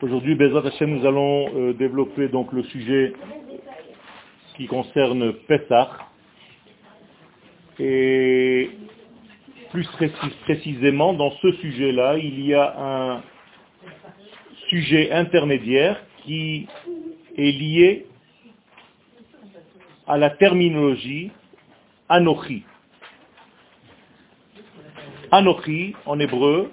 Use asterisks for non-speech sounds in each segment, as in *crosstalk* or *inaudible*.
Aujourd'hui, Hashem, nous allons euh, développer donc le sujet qui concerne Pessah. Et plus précisément, dans ce sujet-là, il y a un sujet intermédiaire qui est lié à la terminologie Anochi. Anochi, en hébreu,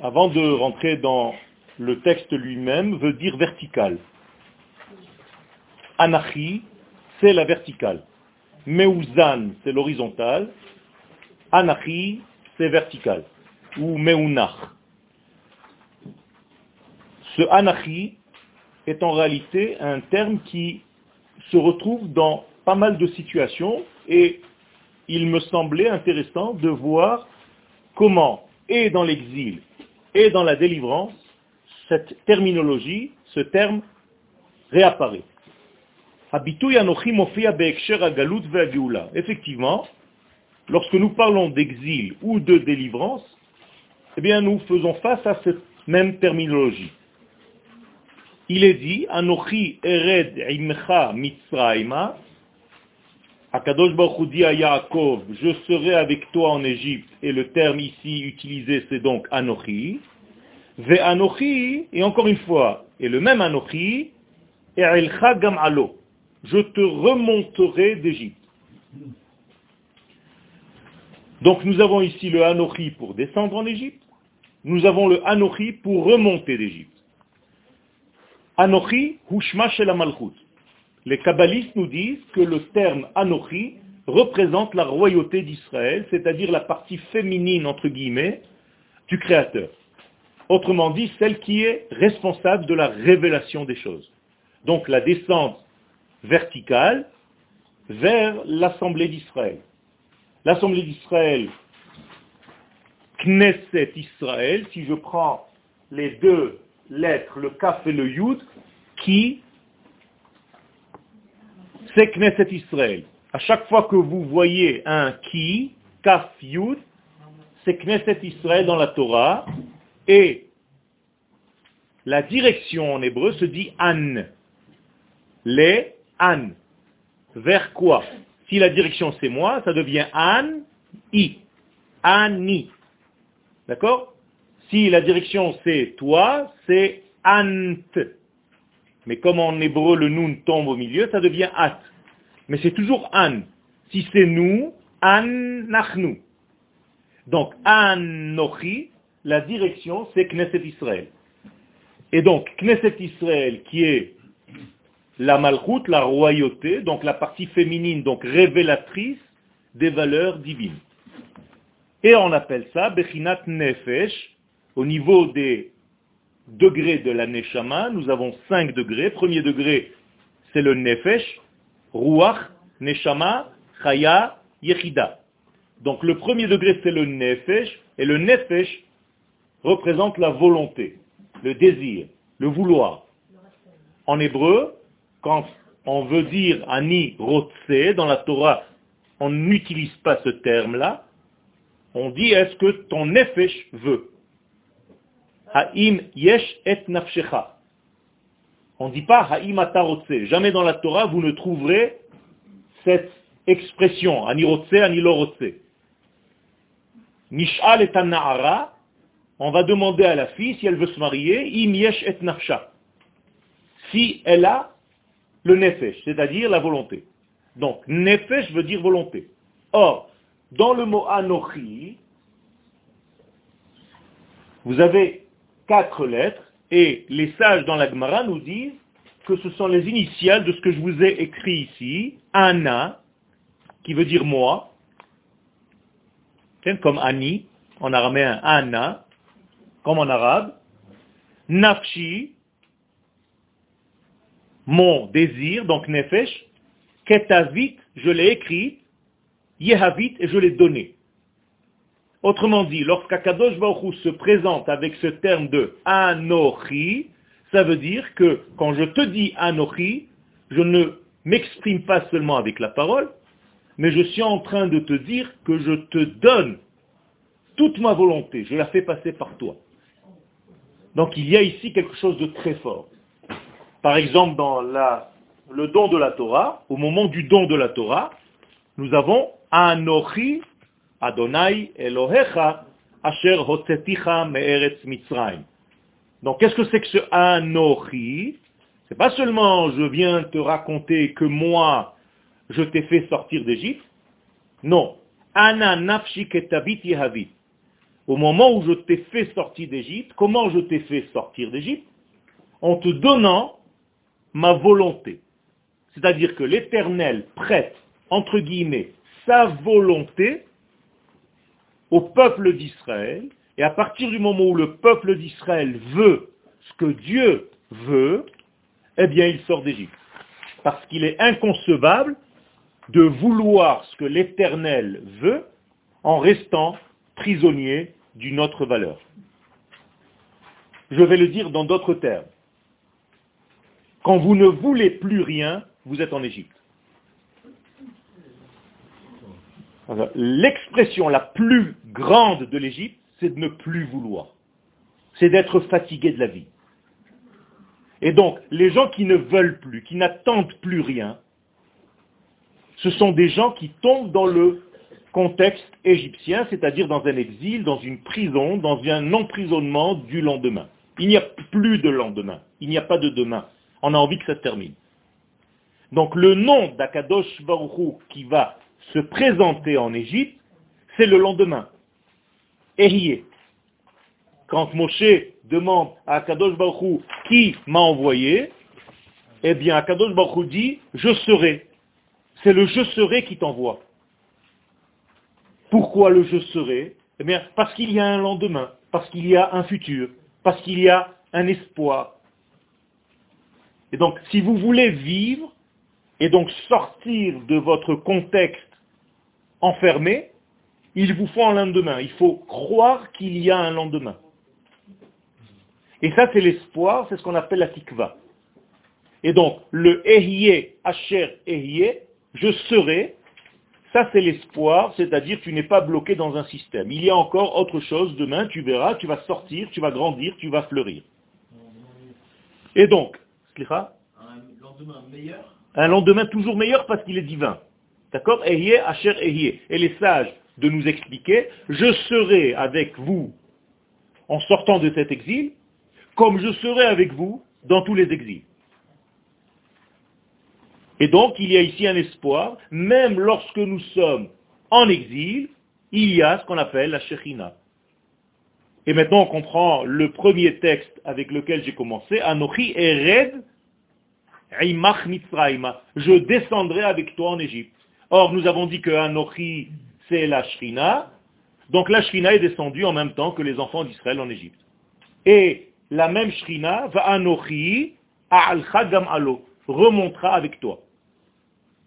avant de rentrer dans le texte lui-même, veut dire vertical. Anachi, c'est la verticale. Meuzan, c'est l'horizontale. Anachi, c'est vertical. Ou Meunach. Ce Anachi est en réalité un terme qui se retrouve dans pas mal de situations et il me semblait intéressant de voir comment, et dans l'exil, et dans la délivrance, cette terminologie, ce terme, réapparaît. Effectivement, lorsque nous parlons d'exil ou de délivrance, eh bien nous faisons face à cette même terminologie. Il est dit, Anochi ered imcha mitzrayma, Akadosh Baruch dit à Yaakov, je serai avec toi en Égypte, et le terme ici utilisé c'est donc Anochi. Ve Anochi, et encore une fois, et le même Anochi, E'elcha gam alo, je te remonterai d'Égypte. Donc nous avons ici le Anochi pour descendre en Égypte, nous avons le Anochi pour remonter d'Égypte. Anochi, Hushma Shel Malchut. Les kabbalistes nous disent que le terme Anochi représente la royauté d'Israël, c'est-à-dire la partie féminine, entre guillemets, du Créateur. Autrement dit, celle qui est responsable de la révélation des choses. Donc la descente verticale vers l'Assemblée d'Israël. L'Assemblée d'Israël, Knesset Israël, si je prends les deux lettres, le Kaf et le Yud, qui c'est Knesset Israël. À chaque fois que vous voyez un ki, kaf yud, c'est Knesset Israël dans la Torah, et la direction en hébreu se dit an. Les an. Vers quoi? Si la direction c'est moi, ça devient an, i. Ani. D'accord? Si la direction c'est toi, c'est ant. Mais comme en hébreu le nun tombe au milieu, ça devient at. Mais c'est toujours an. Si c'est nous, an nachnu. Donc an nochi, la direction c'est Knesset Israël. Et donc Knesset Israël qui est la malchoute, la royauté, donc la partie féminine, donc révélatrice des valeurs divines. Et on appelle ça Bechinat Nefesh, au niveau des degrés de la Neshama, nous avons cinq degrés. Premier degré, c'est le Nefesh, Ruach, Neshama, Chaya, Yechida. Donc le premier degré, c'est le Nefesh, et le Nefesh représente la volonté, le désir, le vouloir. En hébreu, quand on veut dire Ani Rotse, dans la Torah, on n'utilise pas ce terme-là, on dit est-ce que ton Nefesh veut? Ha'im yesh et nafshecha. On ne dit pas Ha'im atarotse. Jamais dans la Torah vous ne trouverez cette expression, anirotse, anilorotse. Nish'al et na'ara, on va demander à la fille si elle veut se marier, im yesh et nafsha. Si elle a le nefesh, c'est-à-dire la volonté. Donc, nefesh veut dire volonté. Or, dans le mot anochi, vous avez quatre lettres, et les sages dans la Gemara nous disent que ce sont les initiales de ce que je vous ai écrit ici, Anna, qui veut dire moi, comme Ani, en araméen Anna, comme en arabe, Nafshi, mon désir, donc Nefesh, Ketavit, je l'ai écrit, Yehavit, et je l'ai donné. Autrement dit, lorsqu'Akadosh Baruch se présente avec ce terme de Anochi, ça veut dire que quand je te dis Anochi, je ne m'exprime pas seulement avec la parole, mais je suis en train de te dire que je te donne toute ma volonté, je la fais passer par toi. Donc il y a ici quelque chose de très fort. Par exemple, dans le don de la Torah, au moment du don de la Torah, nous avons Anochi Adonai Elohecha Asher Hotzeticha Me'eretz Mitzrayim. Donc qu'est-ce que c'est que ce Anochi? C'est pas seulement je viens te raconter que moi je t'ai fait sortir d'Égypte. Non. Ana nafshi Au moment où je t'ai fait sortir d'Égypte, comment je t'ai fait sortir d'Égypte? En te donnant ma volonté. C'est-à-dire que l'Éternel prête, entre guillemets, sa volonté au peuple d'Israël, et à partir du moment où le peuple d'Israël veut ce que Dieu veut, eh bien il sort d'Égypte. Parce qu'il est inconcevable de vouloir ce que l'Éternel veut en restant prisonnier d'une autre valeur. Je vais le dire dans d'autres termes. Quand vous ne voulez plus rien, vous êtes en Égypte. L'expression la plus grande de l'Égypte, c'est de ne plus vouloir. C'est d'être fatigué de la vie. Et donc, les gens qui ne veulent plus, qui n'attendent plus rien, ce sont des gens qui tombent dans le contexte égyptien, c'est-à-dire dans un exil, dans une prison, dans un emprisonnement du lendemain. Il n'y a plus de lendemain, il n'y a pas de demain. On a envie que ça termine. Donc le nom d'Akadosh Baruch qui va se présenter en Égypte, c'est le lendemain. Erié. Quand Moshe demande à Akadosh Baruch qui m'a envoyé, eh bien Akadosh Baruch dit, je serai. C'est le je serai qui t'envoie. Pourquoi le je serai? Eh bien, parce qu'il y a un lendemain, parce qu'il y a un futur, parce qu'il y a un espoir. Et donc, si vous voulez vivre, et donc sortir de votre contexte enfermé, il vous faut un lendemain. Il faut croire qu'il y a un lendemain. Et ça, c'est l'espoir, c'est ce qu'on appelle la tikva. Et donc, le ehye, asher ehye, je serai, ça c'est l'espoir, c'est-à-dire tu n'es pas bloqué dans un système. Il y a encore autre chose, demain tu verras, tu vas sortir, tu vas grandir, tu vas fleurir. Et donc, un lendemain meilleur? Un lendemain toujours meilleur parce qu'il est divin. D'accord Ehye, Asher Ehye. Et les sages de nous expliquer, je serai avec vous en sortant de cet exil, comme je serai avec vous dans tous les exils. Et donc, il y a ici un espoir, même lorsque nous sommes en exil, il y a ce qu'on appelle la Shechina. Et maintenant, on comprend le premier texte avec lequel j'ai commencé, Anochi Ered Imach Mitzrayma. Je descendrai avec toi en Égypte. Or, nous avons dit que Anochi, c'est la Shrina. Donc la Shrina est descendue en même temps que les enfants d'Israël en Égypte. Et la même Shrina, va Anochi, al Alo, remontera avec toi.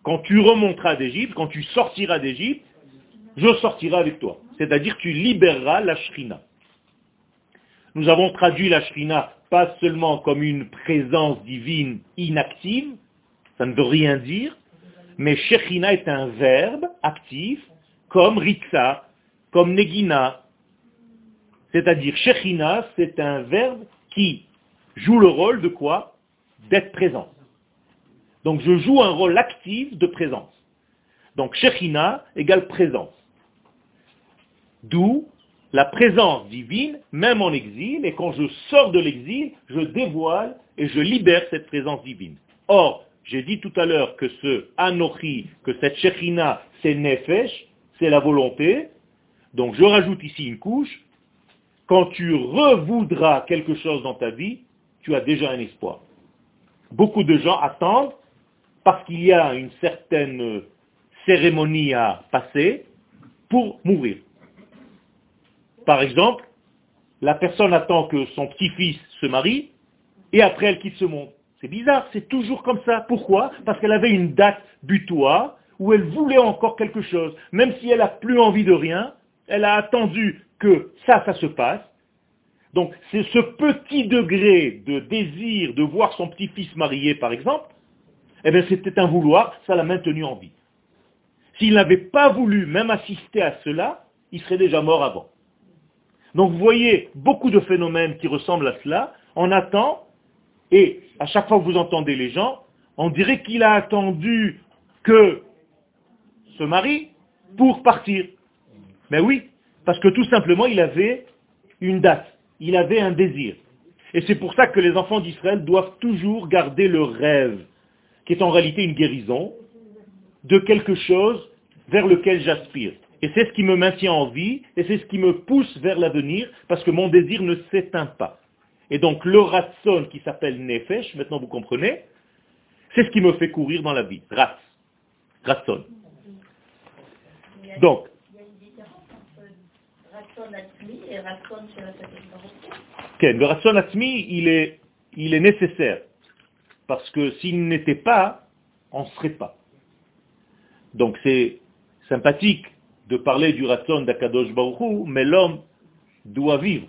Quand tu remonteras d'Égypte, quand tu sortiras d'Égypte, je sortirai avec toi. C'est-à-dire tu libéreras la Shrina. Nous avons traduit la Shrina pas seulement comme une présence divine inactive, ça ne veut rien dire, mais Shechina est un verbe actif, comme Ritza, comme Negina. C'est-à-dire, Shechina, c'est un verbe qui joue le rôle de quoi? D'être présent. Donc je joue un rôle actif de présence. Donc Shechina égale présence. D'où la présence divine, même en exil, et quand je sors de l'exil, je dévoile et je libère cette présence divine. Or, j'ai dit tout à l'heure que ce Anochi, que cette Shechina, c'est Nefesh, c'est la volonté. Donc je rajoute ici une couche. Quand tu revoudras quelque chose dans ta vie, tu as déjà un espoir. Beaucoup de gens attendent parce qu'il y a une certaine cérémonie à passer pour mourir. Par exemple, la personne attend que son petit-fils se marie et après elle quitte ce monde. C'est bizarre, c'est toujours comme ça. Pourquoi? Parce qu'elle avait une date butoir où elle voulait encore quelque chose. Même si elle n'a plus envie de rien, elle a attendu que ça, ça se passe. Donc c'est ce petit degré de désir de voir son petit-fils marié, par exemple, eh bien c'était un vouloir, ça l'a maintenu en vie. S'il n'avait pas voulu même assister à cela, il serait déjà mort avant. Donc vous voyez beaucoup de phénomènes qui ressemblent à cela. On attend, et à chaque fois que vous entendez les gens, on dirait qu'il a attendu que ce mari pour partir. Mais oui, parce que tout simplement, il avait une date, il avait un désir. Et c'est pour ça que les enfants d'Israël doivent toujours garder le rêve, qui est en réalité une guérison, de quelque chose vers lequel j'aspire. Et c'est ce qui me maintient en vie, et c'est ce qui me pousse vers l'avenir, parce que mon désir ne s'éteint pas. Et donc le ratson qui s'appelle nefesh, maintenant vous comprenez, c'est ce qui me fait courir dans la vie. Rat. Ratson. Donc. Il y a une différence entre atmi et ratson le ratson atmi, il est, il est nécessaire. Parce que s'il n'était pas, on ne serait pas. Donc c'est sympathique de parler du ratson d'Akadosh Baruchou, mais l'homme doit vivre.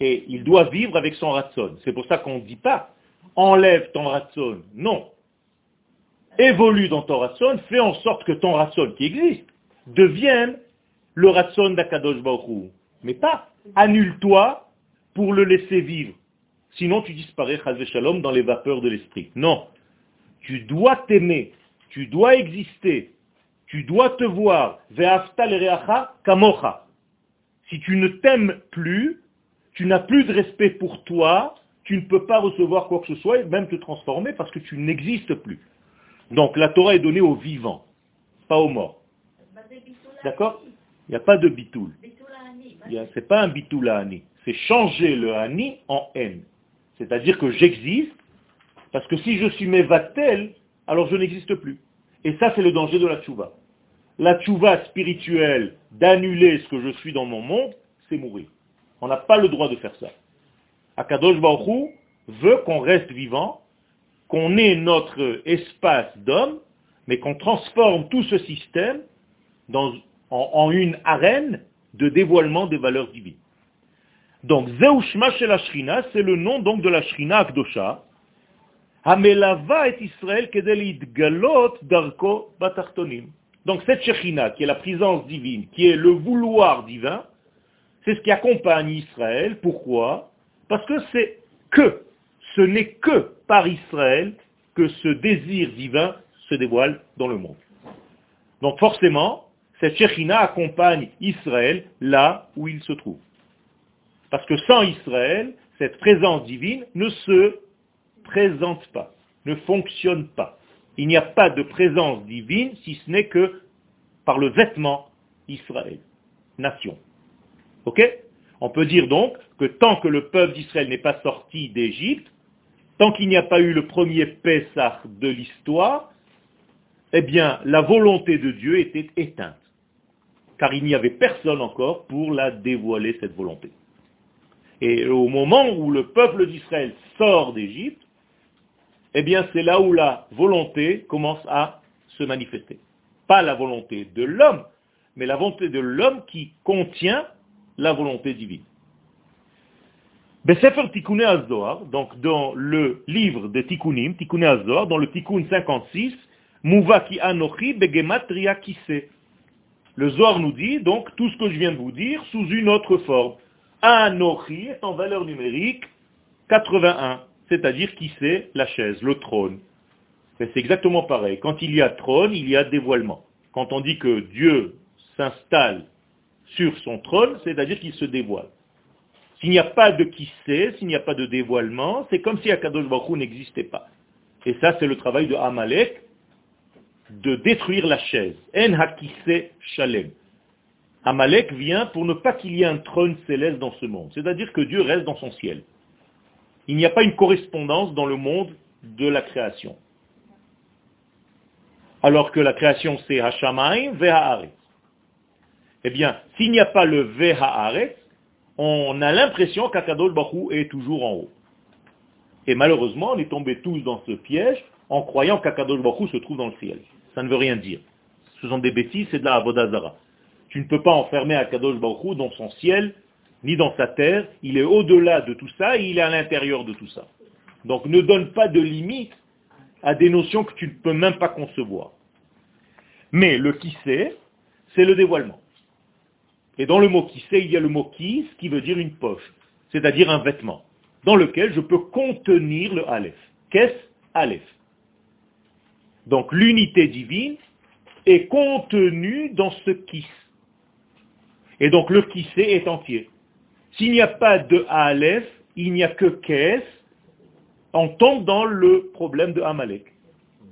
Et il doit vivre avec son ratson. C'est pour ça qu'on ne dit pas, enlève ton ratson. Non. Évolue dans ton ratson, fais en sorte que ton ratson qui existe devienne le ratson d'Akadosh Baruchou. Mais pas, annule-toi pour le laisser vivre. Sinon tu disparais, Shalom, dans les vapeurs de l'esprit. Non. Tu dois t'aimer, tu dois exister, tu dois te voir. Si tu ne t'aimes plus, tu n'as plus de respect pour toi, tu ne peux pas recevoir quoi que ce soit et même te transformer parce que tu n'existes plus. Donc la Torah est donnée aux vivants, pas aux morts. D'accord? Il n'y a pas de bitoul. Ce n'est pas un bitoul ani. C'est changer le ani en haine. C'est-à-dire que j'existe, parce que si je suis mévatel, alors je n'existe plus. Et ça, c'est le danger de la tchouva la tchouva spirituelle d'annuler ce que je suis dans mon monde, c'est mourir. On n'a pas le droit de faire ça. Akadosh Baruch veut qu'on reste vivant, qu'on ait notre espace d'homme, mais qu'on transforme tout ce système en, une arène de dévoilement des valeurs divines. Donc, Zeushma Shel Ashrina, c'est le nom donc de la Shrina Akdosha, Hamelava et Israël Kedelid Galot Darko Batartonim. Donc cette Shekhinah, qui est la présence divine, qui est le vouloir divin, c'est ce qui accompagne Israël. Pourquoi? Parce que c'est que, ce n'est que par Israël que ce désir divin se dévoile dans le monde. Donc forcément, cette Shekhinah accompagne Israël là où il se trouve. Parce que sans Israël, cette présence divine ne se présente pas, ne fonctionne pas. Il n'y a pas de présence divine si ce n'est que par le vêtement Israël, nation. On peut dire donc que tant que le peuple d'Israël n'est pas sorti d'Égypte, tant qu'il n'y a pas eu le premier Pessah de l'histoire, eh bien, la volonté de Dieu était éteinte. Car il n'y avait personne encore pour la dévoiler, cette volonté. Et au moment où le peuple d'Israël sort d'Égypte, eh bien c'est là où la volonté commence à se manifester. Pas la volonté de l'homme, mais la volonté de l'homme qui contient la volonté divine. Besefer donc dans le livre de Tikkunim, Tikkun Azor, dans le Tikkun 56, Mouvaki Anochi Begematria Kise. Le Zohar nous dit donc tout ce que je viens de vous dire sous une autre forme. Anochi est en valeur numérique 81 c'est-à-dire qui c'est la chaise, le trône. C'est exactement pareil. Quand il y a trône, il y a dévoilement. Quand on dit que Dieu s'installe sur son trône, c'est-à-dire qu'il se dévoile. S'il n'y a pas de qui sait, s'il n'y a pas de dévoilement, c'est comme si Akadosh Baruch n'existait pas. Et ça, c'est le travail de Amalek, de détruire la chaise. En hakise shalem. Amalek vient pour ne pas qu'il y ait un trône céleste dans ce monde. C'est-à-dire que Dieu reste dans son ciel il n'y a pas une correspondance dans le monde de la création. Alors que la création c'est Hashamayim Veha'aretz. Eh bien, s'il n'y a pas le Veha'aretz, on a l'impression qu'Akadol Bahu est toujours en haut. Et malheureusement, on est tombés tous dans ce piège en croyant qu'Akadol Bahu se trouve dans le ciel. Ça ne veut rien dire. Ce sont des bêtises, c'est de la Avodazara. Tu ne peux pas enfermer Akadosh Baruch dans son ciel ni dans sa terre, il est au-delà de tout ça et il est à l'intérieur de tout ça. Donc ne donne pas de limite à des notions que tu ne peux même pas concevoir. Mais le qui sait, c'est le dévoilement. Et dans le mot sait, il y a le mot qui, qui veut dire une poche, c'est-à-dire un vêtement, dans lequel je peux contenir le Aleph. Qu'est-ce Aleph? Donc l'unité divine est contenue dans ce qui. Et donc le sait est entier. S'il n'y a pas de Aleph, il n'y a que Kes, on tombe dans le problème de Amalek.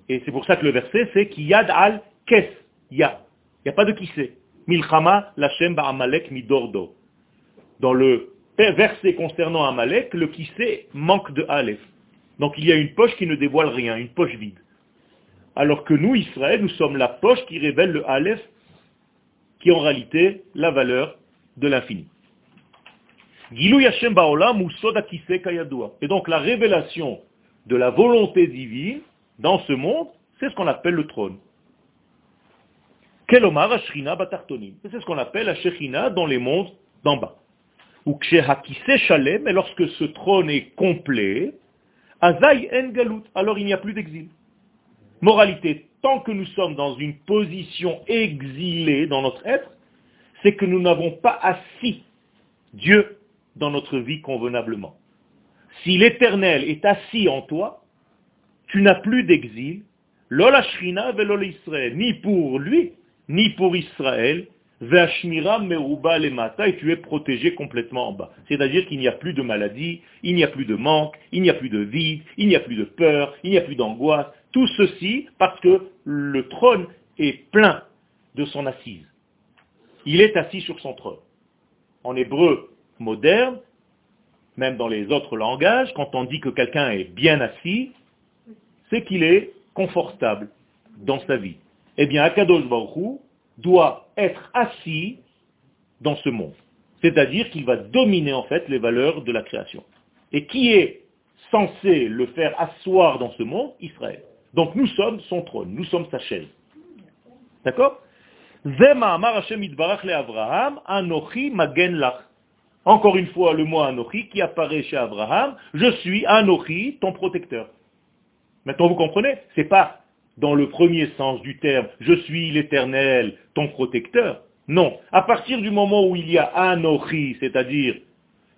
Et c'est pour ça que le verset, c'est Kiyad al Kes, Ya. Il n'y a pas de sait. Milchama Amalek. Dans le verset concernant Amalek, le sait manque de Aleph. Donc il y a une poche qui ne dévoile rien, une poche vide. Alors que nous, Israël, nous sommes la poche qui révèle le Aleph, qui est en réalité la valeur de l'infini. Et donc la révélation de la volonté divine dans ce monde, c'est ce qu'on appelle le trône. C'est ce qu'on appelle la Shechina dans les mondes d'en bas. Ou Shalem, et lorsque ce trône est complet, Azai En Galut, alors il n'y a plus d'exil. Moralité, tant que nous sommes dans une position exilée dans notre être, c'est que nous n'avons pas assis Dieu dans notre vie convenablement. Si l'éternel est assis en toi, tu n'as plus d'exil, lola shrina Israël, ni pour lui, ni pour Israël, Ve'ashmira meruba lemata, et tu es protégé complètement en bas. C'est-à-dire qu'il n'y a plus de maladie, il n'y a plus de manque, il n'y a plus de vide, il n'y a plus de peur, il n'y a plus d'angoisse. Tout ceci parce que le trône est plein de son assise. Il est assis sur son trône. En hébreu moderne, même dans les autres langages, quand on dit que quelqu'un est bien assis, c'est qu'il est confortable dans sa vie. Eh bien, Akadosh Baruch doit être assis dans ce monde. C'est-à-dire qu'il va dominer en fait les valeurs de la création. Et qui est censé le faire asseoir dans ce monde? Israël. Donc nous sommes son trône, nous sommes sa chaise. D'accord? Encore une fois, le mot Anochi qui apparaît chez Abraham, je suis Anochi, ton protecteur. Maintenant, vous comprenez? C'est pas dans le premier sens du terme, je suis l'éternel, ton protecteur. Non. À partir du moment où il y a Anochi, c'est-à-dire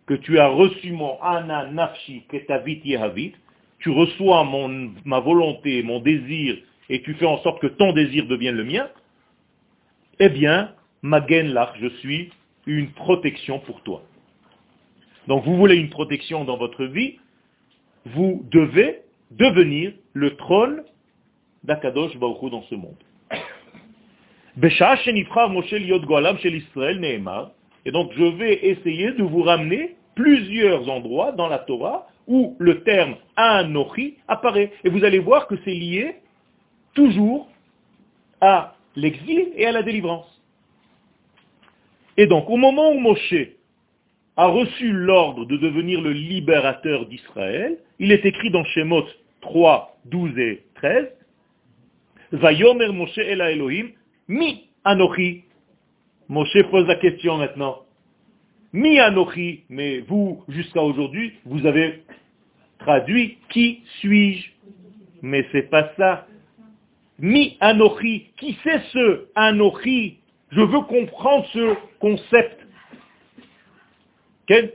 que tu as reçu mon Ana Nafshi Ketavit Yehavit, tu reçois mon, ma volonté, mon désir, et tu fais en sorte que ton désir devienne le mien, eh bien, Magen Lach, je suis une protection pour toi. Donc vous voulez une protection dans votre vie, vous devez devenir le trône d'Akadosh Baruch dans ce monde. Et donc je vais essayer de vous ramener plusieurs endroits dans la Torah où le terme Anochi apparaît. Et vous allez voir que c'est lié toujours à l'exil et à la délivrance. Et donc au moment où Moshe a reçu l'ordre de devenir le libérateur d'Israël, il est écrit dans Shemot 3, 12 et 13, Vayomer Moshe el Elohim, mi Anochi? Moshe pose la question maintenant. Mi Anochi, mais vous, jusqu'à aujourd'hui, vous avez traduit qui suis-je? Mais c'est pas ça. Mi Anochi, qui c'est ce Anochi? Je veux comprendre ce concept.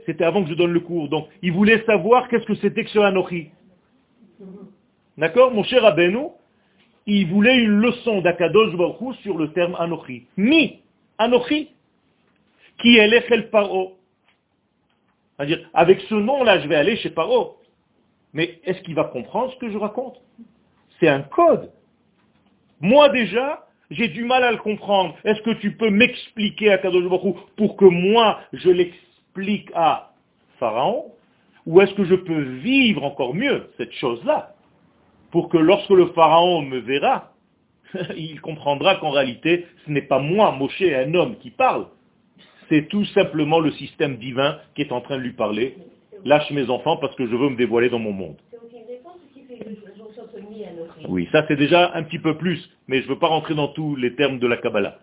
C'était avant que je donne le cours. Donc, il voulait savoir qu'est-ce que c'était que ce Anochi. D'accord? Mon cher Rabbeinu, il voulait une leçon d'Akadosh Baruch sur le terme Anochi. Mi, Anochi, qui est l'Echel Paro. C'est-à-dire, avec ce nom-là, je vais aller chez Paro. Mais est-ce qu'il va comprendre ce que je raconte? C'est un code. Moi déjà, j'ai du mal à le comprendre. Est-ce que tu peux m'expliquer à Kadosh Baruch pour que moi, je l'explique à Pharaon? Ou est-ce que je peux vivre encore mieux cette chose-là? Pour que lorsque le pharaon me verra, *laughs* il comprendra qu'en réalité, ce n'est pas moi, Moshe, un homme qui parle, c'est tout simplement le système divin qui est en train de lui parler. Lâche mes enfants parce que je veux me dévoiler dans mon monde. Oui, ça c'est déjà un petit peu plus, mais je ne veux pas rentrer dans tous les termes de la Kabbalah.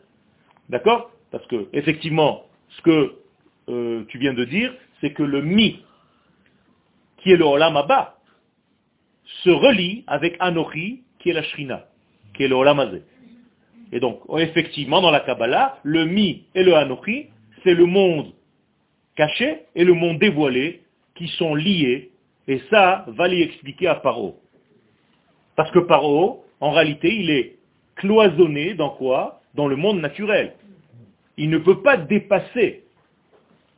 D'accord? Parce que, effectivement, ce que euh, tu viens de dire, c'est que le mi, qui est le Olam Abba, se relie avec Anochi, qui est la Shrina, qui est le Olamazé. Et donc, effectivement, dans la Kabbalah, le Mi et le Anochi, c'est le monde caché et le monde dévoilé qui sont liés. Et ça va lui expliquer à Paro. Parce que Paro, en réalité, il est cloisonné dans quoi? Dans le monde naturel. Il ne peut pas dépasser.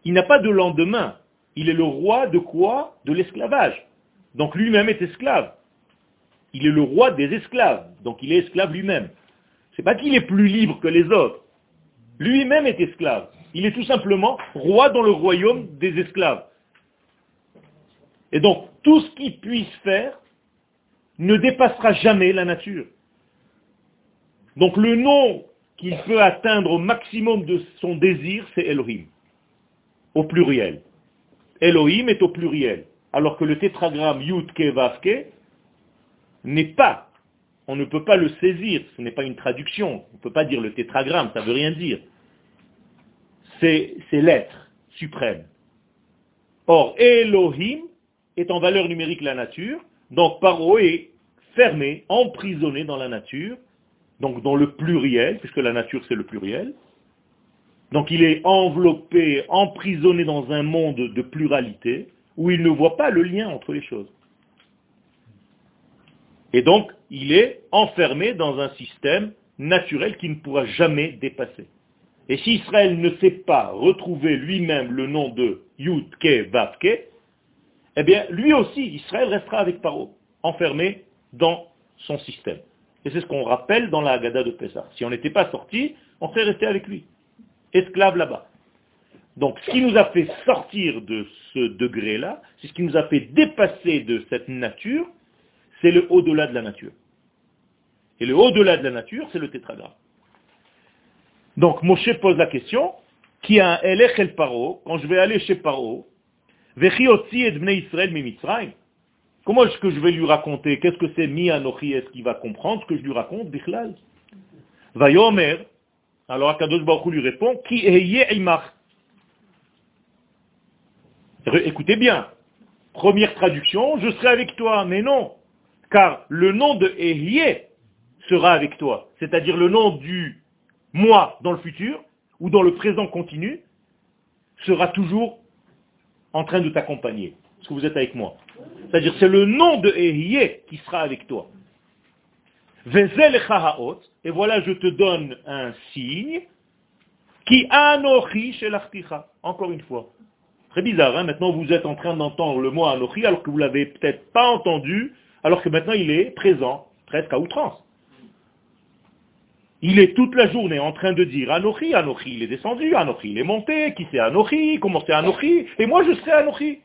Il n'a pas de lendemain. Il est le roi de quoi? De l'esclavage. Donc lui-même est esclave. Il est le roi des esclaves. Donc il est esclave lui-même. C'est pas qu'il est plus libre que les autres. Lui-même est esclave. Il est tout simplement roi dans le royaume des esclaves. Et donc, tout ce qu'il puisse faire ne dépassera jamais la nature. Donc le nom qu'il peut atteindre au maximum de son désir, c'est Elohim, au pluriel. Elohim est au pluriel, alors que le tétragramme Yud Vavke n'est pas, on ne peut pas le saisir, ce n'est pas une traduction, on ne peut pas dire le tétragramme, ça ne veut rien dire. C'est l'être suprême. Or, Elohim est en valeur numérique la nature, donc Paro est fermé, emprisonné dans la nature, donc dans le pluriel, puisque la nature c'est le pluriel. Donc il est enveloppé, emprisonné dans un monde de pluralité, où il ne voit pas le lien entre les choses. Et donc, il est enfermé dans un système naturel qui ne pourra jamais dépasser. Et si Israël ne sait pas retrouver lui-même le nom de Yud Ke eh bien, lui aussi, Israël restera avec Paro, enfermé dans son système. Et c'est ce qu'on rappelle dans la Haggadah de Pessah. Si on n'était pas sorti, on serait resté avec lui, esclave là-bas. Donc, ce qui nous a fait sortir de ce degré-là, c'est ce qui nous a fait dépasser de cette nature, c'est le au-delà de la nature. Et le au-delà de la nature, c'est le tétragramme. Donc, Moshe pose la question, qui a un Elech el Paro, quand je vais aller chez Paro, Comment est-ce que je vais lui raconter? Qu'est-ce que c'est Mi Anochi? Est-ce qu'il va comprendre ce que je lui raconte? Bichlal Vayomer. Alors Akadosh Baruch lui répond Ki Écoutez bien. Première traduction, je serai avec toi. Mais non. Car le nom de Ehye sera avec toi. C'est-à-dire le nom du moi dans le futur ou dans le présent continu sera toujours en train de t'accompagner. Est-ce que vous êtes avec moi C'est-à-dire c'est le nom de Ehiyeh qui sera avec toi. Et voilà, je te donne un signe qui anochi. Encore une fois. Très bizarre, hein maintenant vous êtes en train d'entendre le mot anochi alors que vous l'avez peut-être pas entendu, alors que maintenant il est présent, presque à outrance. Il est toute la journée en train de dire Anochi, Anochi, il est descendu, Anochi, il est monté, qui c'est Anochi, comment c'est Anochi, et moi je serai Anochi.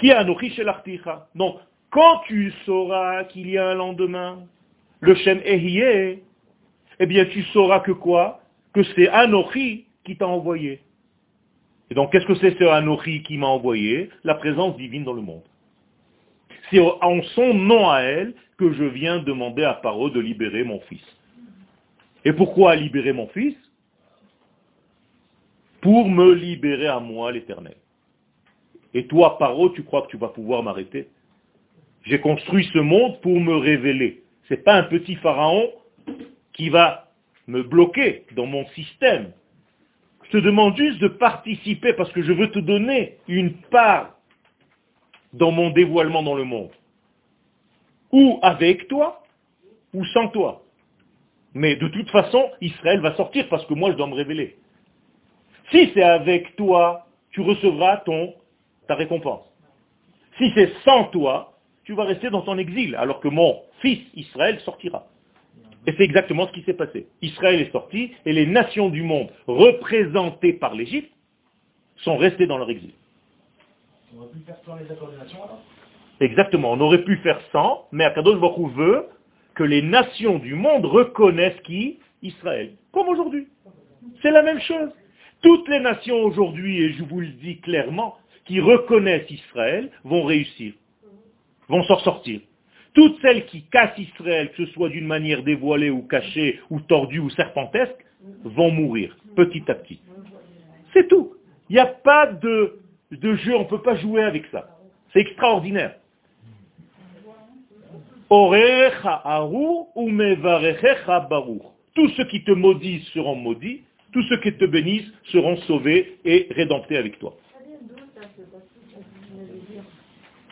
Qui est Anochi chez l'articha? Donc, quand tu sauras qu'il y a un lendemain, le Shem Ehiyeh, eh bien tu sauras que quoi? Que c'est Anochi qui t'a envoyé. Et donc, qu'est-ce que c'est ce Anochi qui m'a envoyé La présence divine dans le monde. C'est en son nom à elle que je viens demander à Paro de libérer mon fils. Et pourquoi libérer mon fils? Pour me libérer à moi l'éternel. Et toi, Paro, tu crois que tu vas pouvoir m'arrêter? J'ai construit ce monde pour me révéler. Ce n'est pas un petit pharaon qui va me bloquer dans mon système. Je te demande juste de participer parce que je veux te donner une part dans mon dévoilement dans le monde. Ou avec toi, ou sans toi. Mais de toute façon, Israël va sortir parce que moi, je dois me révéler. Si c'est avec toi, tu recevras ton, ta récompense. Si c'est sans toi, tu vas rester dans ton exil, alors que mon fils Israël sortira. Et c'est exactement ce qui s'est passé. Israël est sorti et les nations du monde représentées par l'Égypte sont restées dans leur exil. On aurait pu faire sans les accords nations alors? Exactement, on aurait pu faire sans, mais Akadosh Baruch veut que les nations du monde reconnaissent qui? Israël. Comme aujourd'hui. C'est la même chose. Toutes les nations aujourd'hui, et je vous le dis clairement, qui reconnaissent Israël vont réussir, vont s'en sortir. Toutes celles qui cassent Israël, que ce soit d'une manière dévoilée ou cachée, ou tordue ou serpentesque, vont mourir petit à petit. C'est tout. Il n'y a pas de, de jeu, on ne peut pas jouer avec ça. C'est extraordinaire. Tous ceux qui te maudissent seront maudits, Tous ceux qui te bénissent seront sauvés et rédemptés avec toi.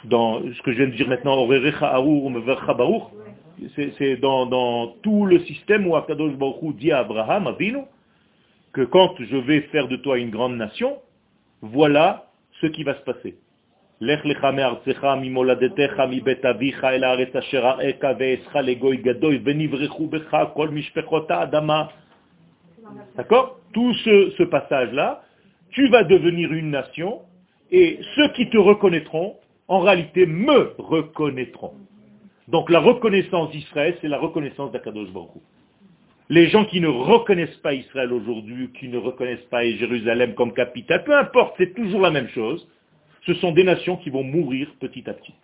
Dans ce que je viens de dire maintenant, c'est dans, dans, tout le système où Akadosh Baruch dit à Abraham, Avinu, que quand je vais faire de toi une grande nation, voilà ce qui va se passer. D'accord? Tout ce passage-là, tu vas devenir une nation et ceux qui te reconnaîtront, en réalité, me reconnaîtront. Donc la reconnaissance d'Israël, c'est la reconnaissance d'Akadosh Baruch les gens qui ne reconnaissent pas Israël aujourd'hui, qui ne reconnaissent pas Jérusalem comme capitale, peu importe, c'est toujours la même chose, ce sont des nations qui vont mourir petit à petit.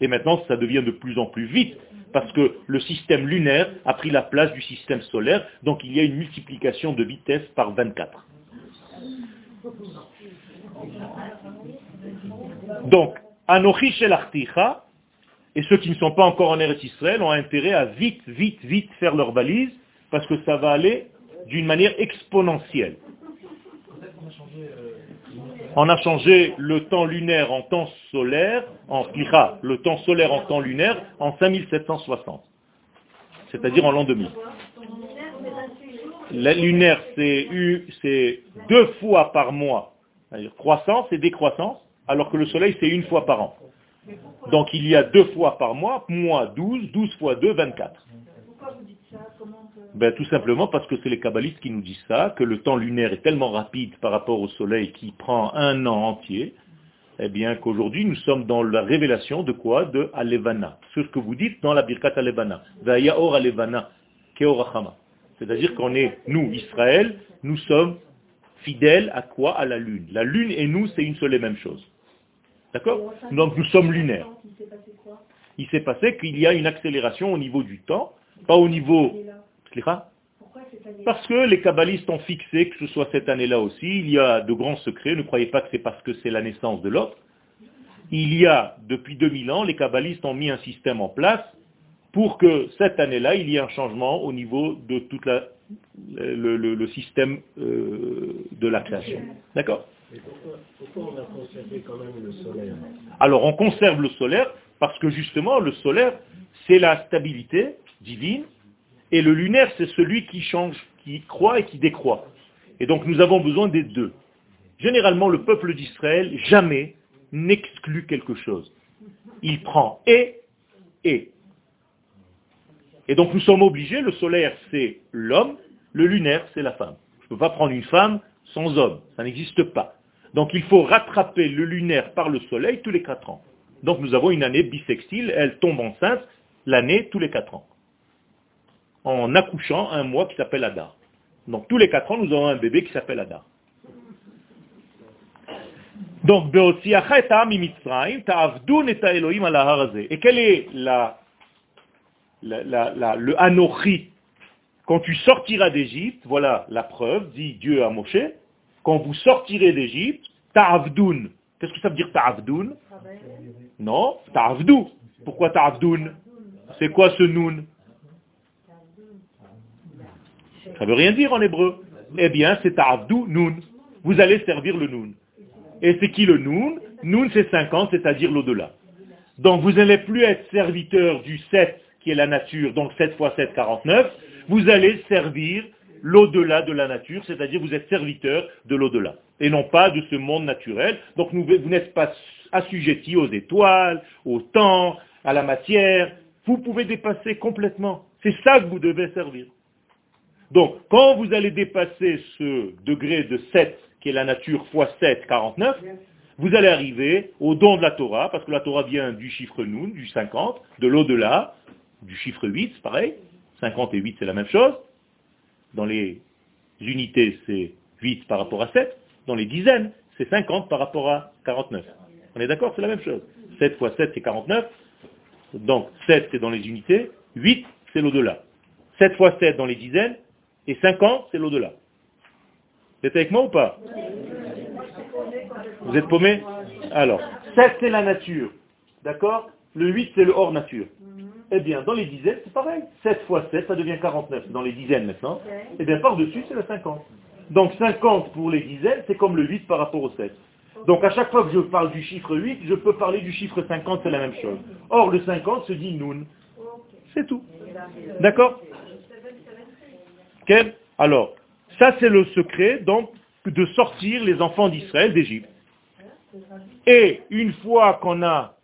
Et maintenant, ça devient de plus en plus vite, parce que le système lunaire a pris la place du système solaire, donc il y a une multiplication de vitesse par 24. Donc, Anochi Shel et ceux qui ne sont pas encore en Eretz Israël ont intérêt à vite, vite, vite faire leur valise parce que ça va aller d'une manière exponentielle. On a changé le temps lunaire en temps solaire, en le temps solaire en temps lunaire en 5760, c'est-à-dire en l'an 2000. La lunaire, c'est deux fois par mois, c'est-à-dire croissance et décroissance, alors que le soleil, c'est une fois par an. Donc il y a deux fois par mois, mois 12, 12 fois 2, 24. Ben, tout simplement parce que c'est les kabbalistes qui nous disent ça, que le temps lunaire est tellement rapide par rapport au soleil qui prend un an entier, eh bien qu'aujourd'hui nous sommes dans la révélation de quoi? De Alevana. Ce que vous dites dans la Birkat Alevana. Alevana, Keorachama. C'est-à-dire qu'on est, nous, Israël, nous sommes fidèles à quoi? À la lune. La lune et nous, c'est une seule et même chose. D'accord Donc nous sommes lunaires. Il s'est passé qu'il y a une accélération au niveau du temps, pas au niveau parce que les kabbalistes ont fixé que ce soit cette année-là aussi, il y a de grands secrets, ne croyez pas que c'est parce que c'est la naissance de l'autre. Il y a, depuis 2000 ans, les kabbalistes ont mis un système en place pour que cette année-là, il y ait un changement au niveau de tout le, système euh, de la création. D'accord pourquoi, on a conservé quand même le solaire Alors on conserve le solaire parce que justement le solaire, c'est la stabilité divine et le lunaire, c'est celui qui change, qui croît et qui décroît. Et donc nous avons besoin des deux. Généralement, le peuple d'Israël jamais n'exclut quelque chose. Il prend et, et. Et donc nous sommes obligés, le solaire c'est l'homme, le lunaire c'est la femme. Je ne peux pas prendre une femme sans homme, ça n'existe pas. Donc il faut rattraper le lunaire par le soleil tous les quatre ans. Donc nous avons une année bisextile, elle tombe enceinte l'année tous les quatre ans en accouchant un mois qui s'appelle Adar. Donc tous les quatre ans, nous avons un bébé qui s'appelle Adar. Donc, et quel est la, le Quand tu sortiras d'Égypte, voilà la preuve, dit Dieu à Moshe, quand vous sortirez d'Égypte, ta'avdun. Qu'est-ce que ça veut dire ta'avdun Non, ta'avdou. Pourquoi ta'avdun C'est quoi ce noun ça ne veut rien dire en hébreu. Eh bien, c'est Avdou Nun. Vous allez servir le Nun. Et c'est qui le Nun Nun, c'est 50, c'est-à-dire l'au-delà. Donc, vous n'allez plus être serviteur du 7, qui est la nature, donc 7 fois 7, 49. Vous allez servir l'au-delà de la nature, c'est-à-dire vous êtes serviteur de l'au-delà, et non pas de ce monde naturel. Donc, vous n'êtes pas assujetti aux étoiles, au temps, à la matière. Vous pouvez dépasser complètement. C'est ça que vous devez servir. Donc, quand vous allez dépasser ce degré de 7, qui est la nature fois 7, 49, vous allez arriver au don de la Torah, parce que la Torah vient du chiffre Nun, du 50, de l'au-delà, du chiffre 8, c'est pareil. 50 et 8, c'est la même chose. Dans les unités, c'est 8 par rapport à 7. Dans les dizaines, c'est 50 par rapport à 49. On est d'accord C'est la même chose. 7 fois 7, c'est 49. Donc, 7, c'est dans les unités. 8, c'est l'au-delà. 7 fois 7 dans les dizaines, et 5 ans, c'est l'au-delà. Vous êtes avec moi ou pas? Vous êtes paumé? Alors, 7 c'est la nature. D'accord? Le 8 c'est le hors nature. Eh bien, dans les dizaines, c'est pareil. 7 fois 7, ça devient 49. Dans les dizaines maintenant. Eh bien, par-dessus, c'est le 50. Donc 50 pour les dizaines, c'est comme le 8 par rapport au 7. Donc à chaque fois que je parle du chiffre 8, je peux parler du chiffre 50, c'est la même chose. Or, le 50 se dit nun. C'est tout. D'accord Ok Alors, ça c'est le secret, donc, de sortir les enfants d'Israël d'Égypte. Et une fois qu'on a,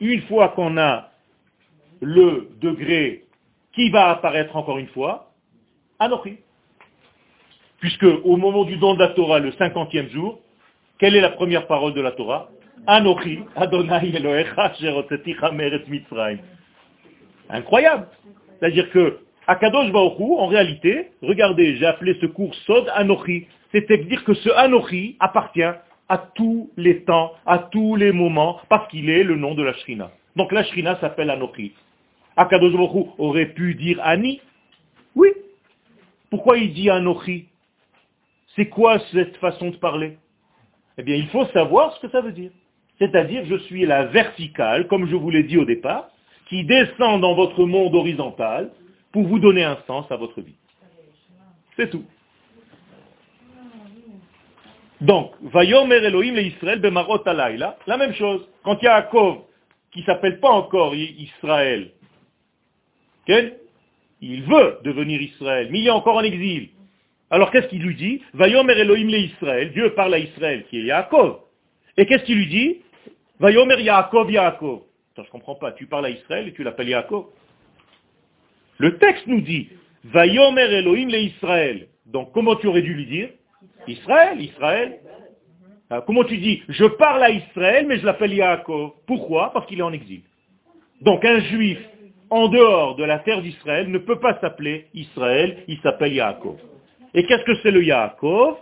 une fois qu'on a le degré qui va apparaître encore une fois, Anochi. Puisque au moment du don de la Torah, le cinquantième jour, quelle est la première parole de la Torah? Anochi, Adonai Mitzrayim. Incroyable. C'est-à-dire que Akadosh Baoru, en réalité, regardez, j'ai appelé ce cours Sod Anochi. C'est-à-dire que ce Anochi appartient à tous les temps, à tous les moments, parce qu'il est le nom de la Shrina. Donc la Shrina s'appelle Anochi. Akadosh Baruch aurait pu dire Ani. Oui. Pourquoi il dit Anochi? C'est quoi cette façon de parler? Eh bien, il faut savoir ce que ça veut dire. C'est-à-dire, je suis la verticale, comme je vous l'ai dit au départ, qui descend dans votre monde horizontal pour vous donner un sens à votre vie. C'est tout. Donc, Vayomer Elohim le Israël bemarot alayla, la même chose. Quand Yaakov, qui s'appelle pas encore Israël, il veut devenir Israël, mais il est encore en exil. Alors qu'est-ce qu'il lui dit? Vayomer Elohim le Israël, Dieu parle à Israël, qui est Yaakov. Et qu'est-ce qu'il lui dit? Vayomer Yaakov Yaakov. Attends, je comprends pas, tu parles à Israël et tu l'appelles Yaakov. Le texte nous dit, Vayomer Elohim le Israël. Donc comment tu aurais dû lui dire? Israël, Israël. Ah, comment tu dis Je parle à Israël, mais je l'appelle Yaakov. Pourquoi? Parce qu'il est en exil. Donc un juif en dehors de la terre d'Israël ne peut pas s'appeler Israël, il s'appelle Yaakov. Et qu'est-ce que c'est le Yaakov?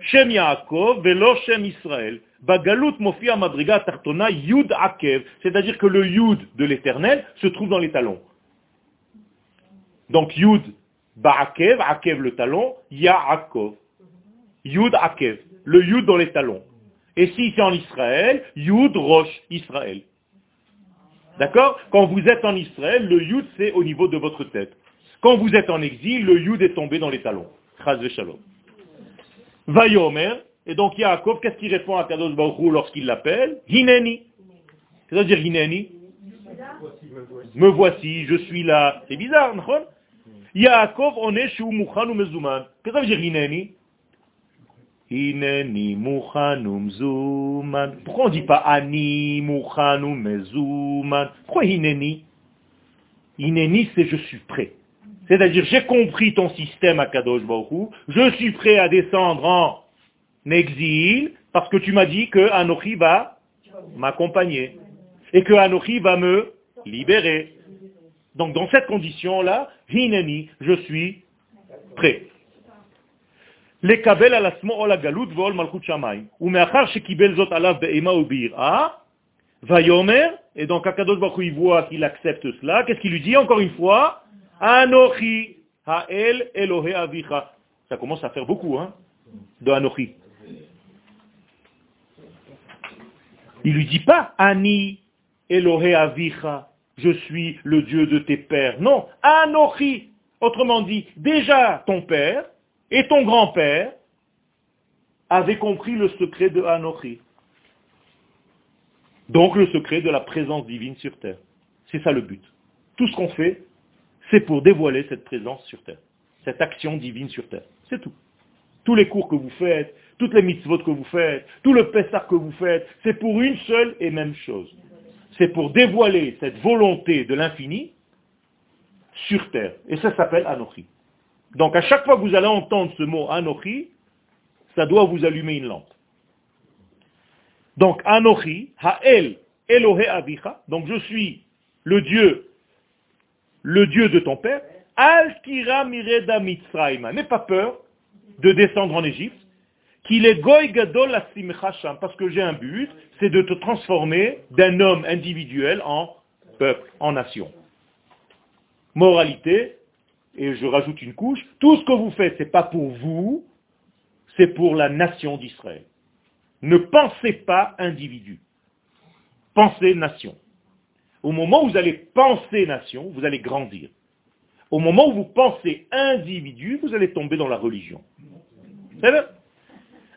Shem Yaakov, velo Shem Israël. Bagalut mofia madriga tartona yud akev. C'est-à-dire que le yud de l'éternel se trouve dans les talons. Donc yud ba'akev, akev le talon, Yaakov. Yud Akev, le Yud dans les talons. Et si c'est en Israël, Yud Rosh Israël. D'accord Quand vous êtes en Israël, le Yud c'est au niveau de votre tête. Quand vous êtes en exil, le Yud est tombé dans les talons. Chaz Shalom. Vayomer, et donc Yaakov, qu'est-ce qu'il répond à Kadosh Baruch lorsqu'il l'appelle? Hineni. C'est-à-dire Hineni Me voici, je suis là. C'est bizarre, non? Yaakov, on est chez Umuchan ou Mezuman. Qu'est-ce que ça veut dire Hineni? Pourquoi on ne dit pas Ani Pourquoi Hineni Hineni, c'est je suis prêt. C'est-à-dire, j'ai compris ton système à Kadosh Baruch je suis prêt à descendre en exil, parce que tu m'as dit que Anochi va m'accompagner, et que Anochi va me libérer. Donc, dans cette condition-là, Hineni, je suis prêt. לקבל על עצמו עול הגלות ועול מלכות שמיים. ומאחר שקיבל זאת עליו באימה וביראה, ויאמר, et donc Akadosh Baruch il voit qu'il accepte cela, qu'est-ce qu'il lui dit encore une fois Anochi ha'el Elohe avicha. Ça commence à faire beaucoup, hein, de Anochi. Il lui dit pas Ani Elohe avicha, je suis le Dieu de tes pères. Non, Anochi. Autrement dit, déjà ton père, et ton grand-père avait compris le secret de Anochi. Donc le secret de la présence divine sur terre. C'est ça le but. Tout ce qu'on fait, c'est pour dévoiler cette présence sur terre, cette action divine sur terre. C'est tout. Tous les cours que vous faites, toutes les mitzvot que vous faites, tout le pessar que vous faites, c'est pour une seule et même chose. C'est pour dévoiler cette volonté de l'infini sur terre. Et ça s'appelle Anochi. Donc à chaque fois que vous allez entendre ce mot Anochi, ça doit vous allumer une lampe. Donc Anochi, Ha'el, Elohe Avicha, donc je suis le Dieu, le Dieu de ton père, Al-Tira Mireda. N'aie pas peur de descendre en Égypte, qu'il est Goy Gadol parce que j'ai un but, c'est de te transformer d'un homme individuel en peuple, en nation. Moralité, et je rajoute une couche, tout ce que vous faites, ce n'est pas pour vous, c'est pour la nation d'Israël. Ne pensez pas individu. Pensez nation. Au moment où vous allez penser nation, vous allez grandir. Au moment où vous pensez individu, vous allez tomber dans la religion. C'est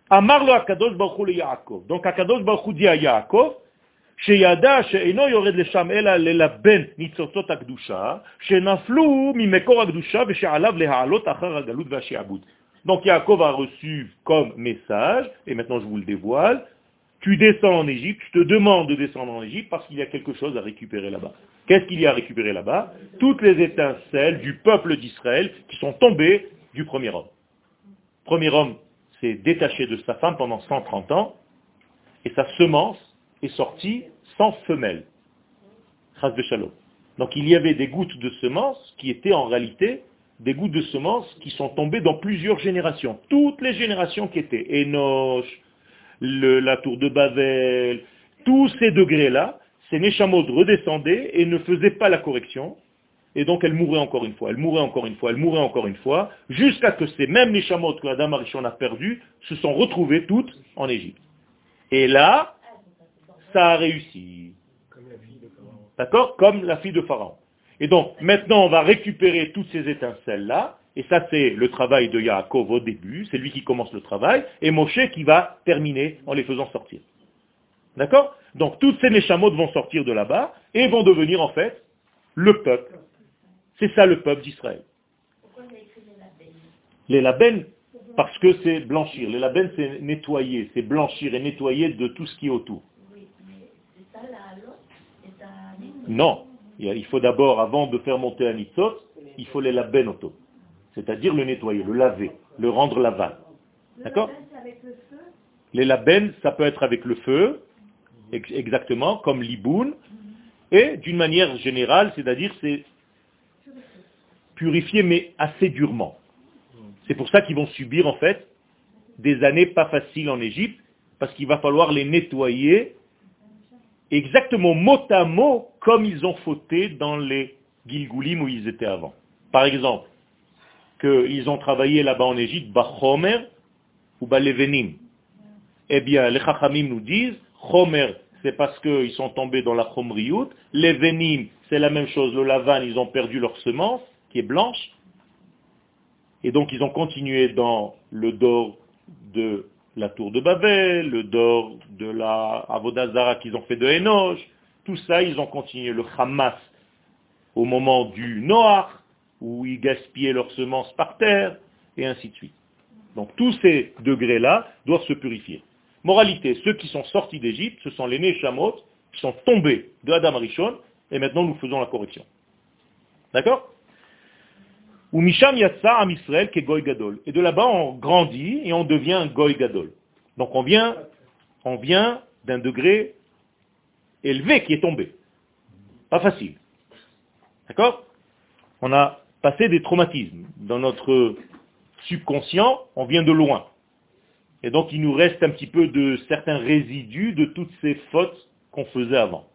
Amarlo Akadosh Baruch le Yaakov. Donc Akadosh Baruch Yaakov, שידע שאינו יורד לשם אלא ללבן ניצוצות הקדושה, שנפלו ממקור הקדושה ושעליו להעלות אחר הגלות והשעבוד. Donc Yaakov a reçu comme message, et maintenant je vous le dévoile, tu descends en Égypte, je te demande de descendre en Égypte parce qu'il y a quelque chose à récupérer là-bas. Qu'est-ce qu'il y a à récupérer là-bas Toutes les étincelles du peuple d'Israël qui sont tombées du premier homme. Premier homme s'est détaché de sa femme pendant 130 ans, et sa semence est sortie sans femelle. Donc il y avait des gouttes de semences qui étaient en réalité des gouttes de semences qui sont tombées dans plusieurs générations. Toutes les générations qui étaient Enoch, la tour de Babel, tous ces degrés-là, ces Neshamot redescendaient et ne faisaient pas la correction. Et donc elle mourait encore une fois, elle mourait encore une fois, elle mourait encore une fois, jusqu'à que ces mêmes Neshamot que Adam Arishon a perdu se sont retrouvées toutes en Égypte. Et là, ça a réussi. D'accord? Comme la fille de Pharaon. Et donc, maintenant, on va récupérer toutes ces étincelles-là, et ça, c'est le travail de Yaakov au début, c'est lui qui commence le travail, et Moshe qui va terminer en les faisant sortir. D'accord? Donc, toutes ces Neshamot vont sortir de là-bas, et vont devenir, en fait, le peuple. C'est ça le peuple d'Israël. Pourquoi les labènes Parce que c'est blanchir. Les labènes, c'est nettoyer, c'est blanchir et nettoyer de tout ce qui est autour. Non. Il faut d'abord, avant de faire monter un nitzot, il faut les laben auto. C'est-à-dire le nettoyer, le laver, le rendre lavable. D'accord Les labens, ça peut être avec le feu, exactement, comme l'iboun, et d'une manière générale, c'est-à-dire c'est purifier, mais assez durement. C'est pour ça qu'ils vont subir, en fait, des années pas faciles en Égypte, parce qu'il va falloir les nettoyer exactement mot à mot comme ils ont fauté dans les Gilgulim où ils étaient avant. Par exemple, qu'ils ont travaillé là-bas en Égypte, Bachomer ou Balevenim. Eh bien, les Chachamim nous disent, Chomer, c'est parce qu'ils sont tombés dans la Chomriout. Les Venim, c'est la même chose. Le Lavan, ils ont perdu leur semence, qui est blanche. Et donc, ils ont continué dans le dor de la tour de Babel, le dor de la Avodazara qu'ils ont fait de Enoch, tout ça, ils ont continué le Hamas au moment du Noach, où ils gaspillaient leurs semences par terre, et ainsi de suite. Donc tous ces degrés-là doivent se purifier. Moralité, ceux qui sont sortis d'Égypte, ce sont les Neshamot qui sont tombés de Adam Arishon, et maintenant nous faisons la correction. D'accord? Ou Misham Yatsa Am Israël qui Goy Gadol. Et de là-bas, on grandit et on devient Goy Gadol. Donc on vient, on vient d'un degré élevé qui est tombé. Pas facile. D'accord? On a passé des traumatismes. Dans notre subconscient, on vient de loin. Et donc il nous reste un petit peu de certains résidus de toutes ces fautes qu'on faisait avant.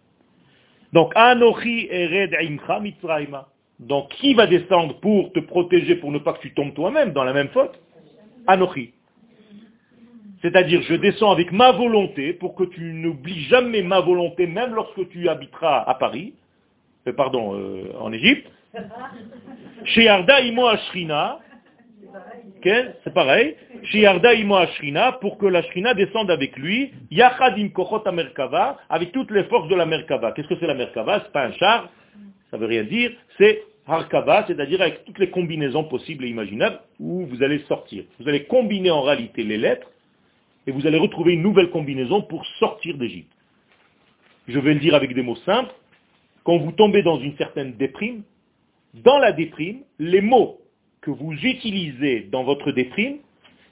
Donc, Anochi Ered Imcha Mitzrayma. Donc qui va descendre pour te protéger, pour ne pas que tu tombes toi-même dans la même faute? Anochi. C'est-à-dire, je descends avec ma volonté pour que tu n'oublies jamais ma volonté, même lorsque tu habiteras à Paris, euh, pardon, euh, en Égypte. Chez Arda Imo Ashrina, c'est pareil, chez Arda Imo Ashrina, pour que la Shrina descende avec lui, Yachadim Kochot Merkava, avec toutes les forces de la Merkava. Qu'est-ce que c'est la Merkava? C'est pas un char, ça veut rien dire, c'est Harkava, c'est-à-dire avec toutes les combinaisons possibles et imaginables où vous allez sortir. Vous allez combiner en réalité les lettres et vous allez retrouver une nouvelle combinaison pour sortir d'Égypte. Je vais le dire avec des mots simples. Quand vous tombez dans une certaine déprime, dans la déprime, les mots que vous utilisez dans votre déprime,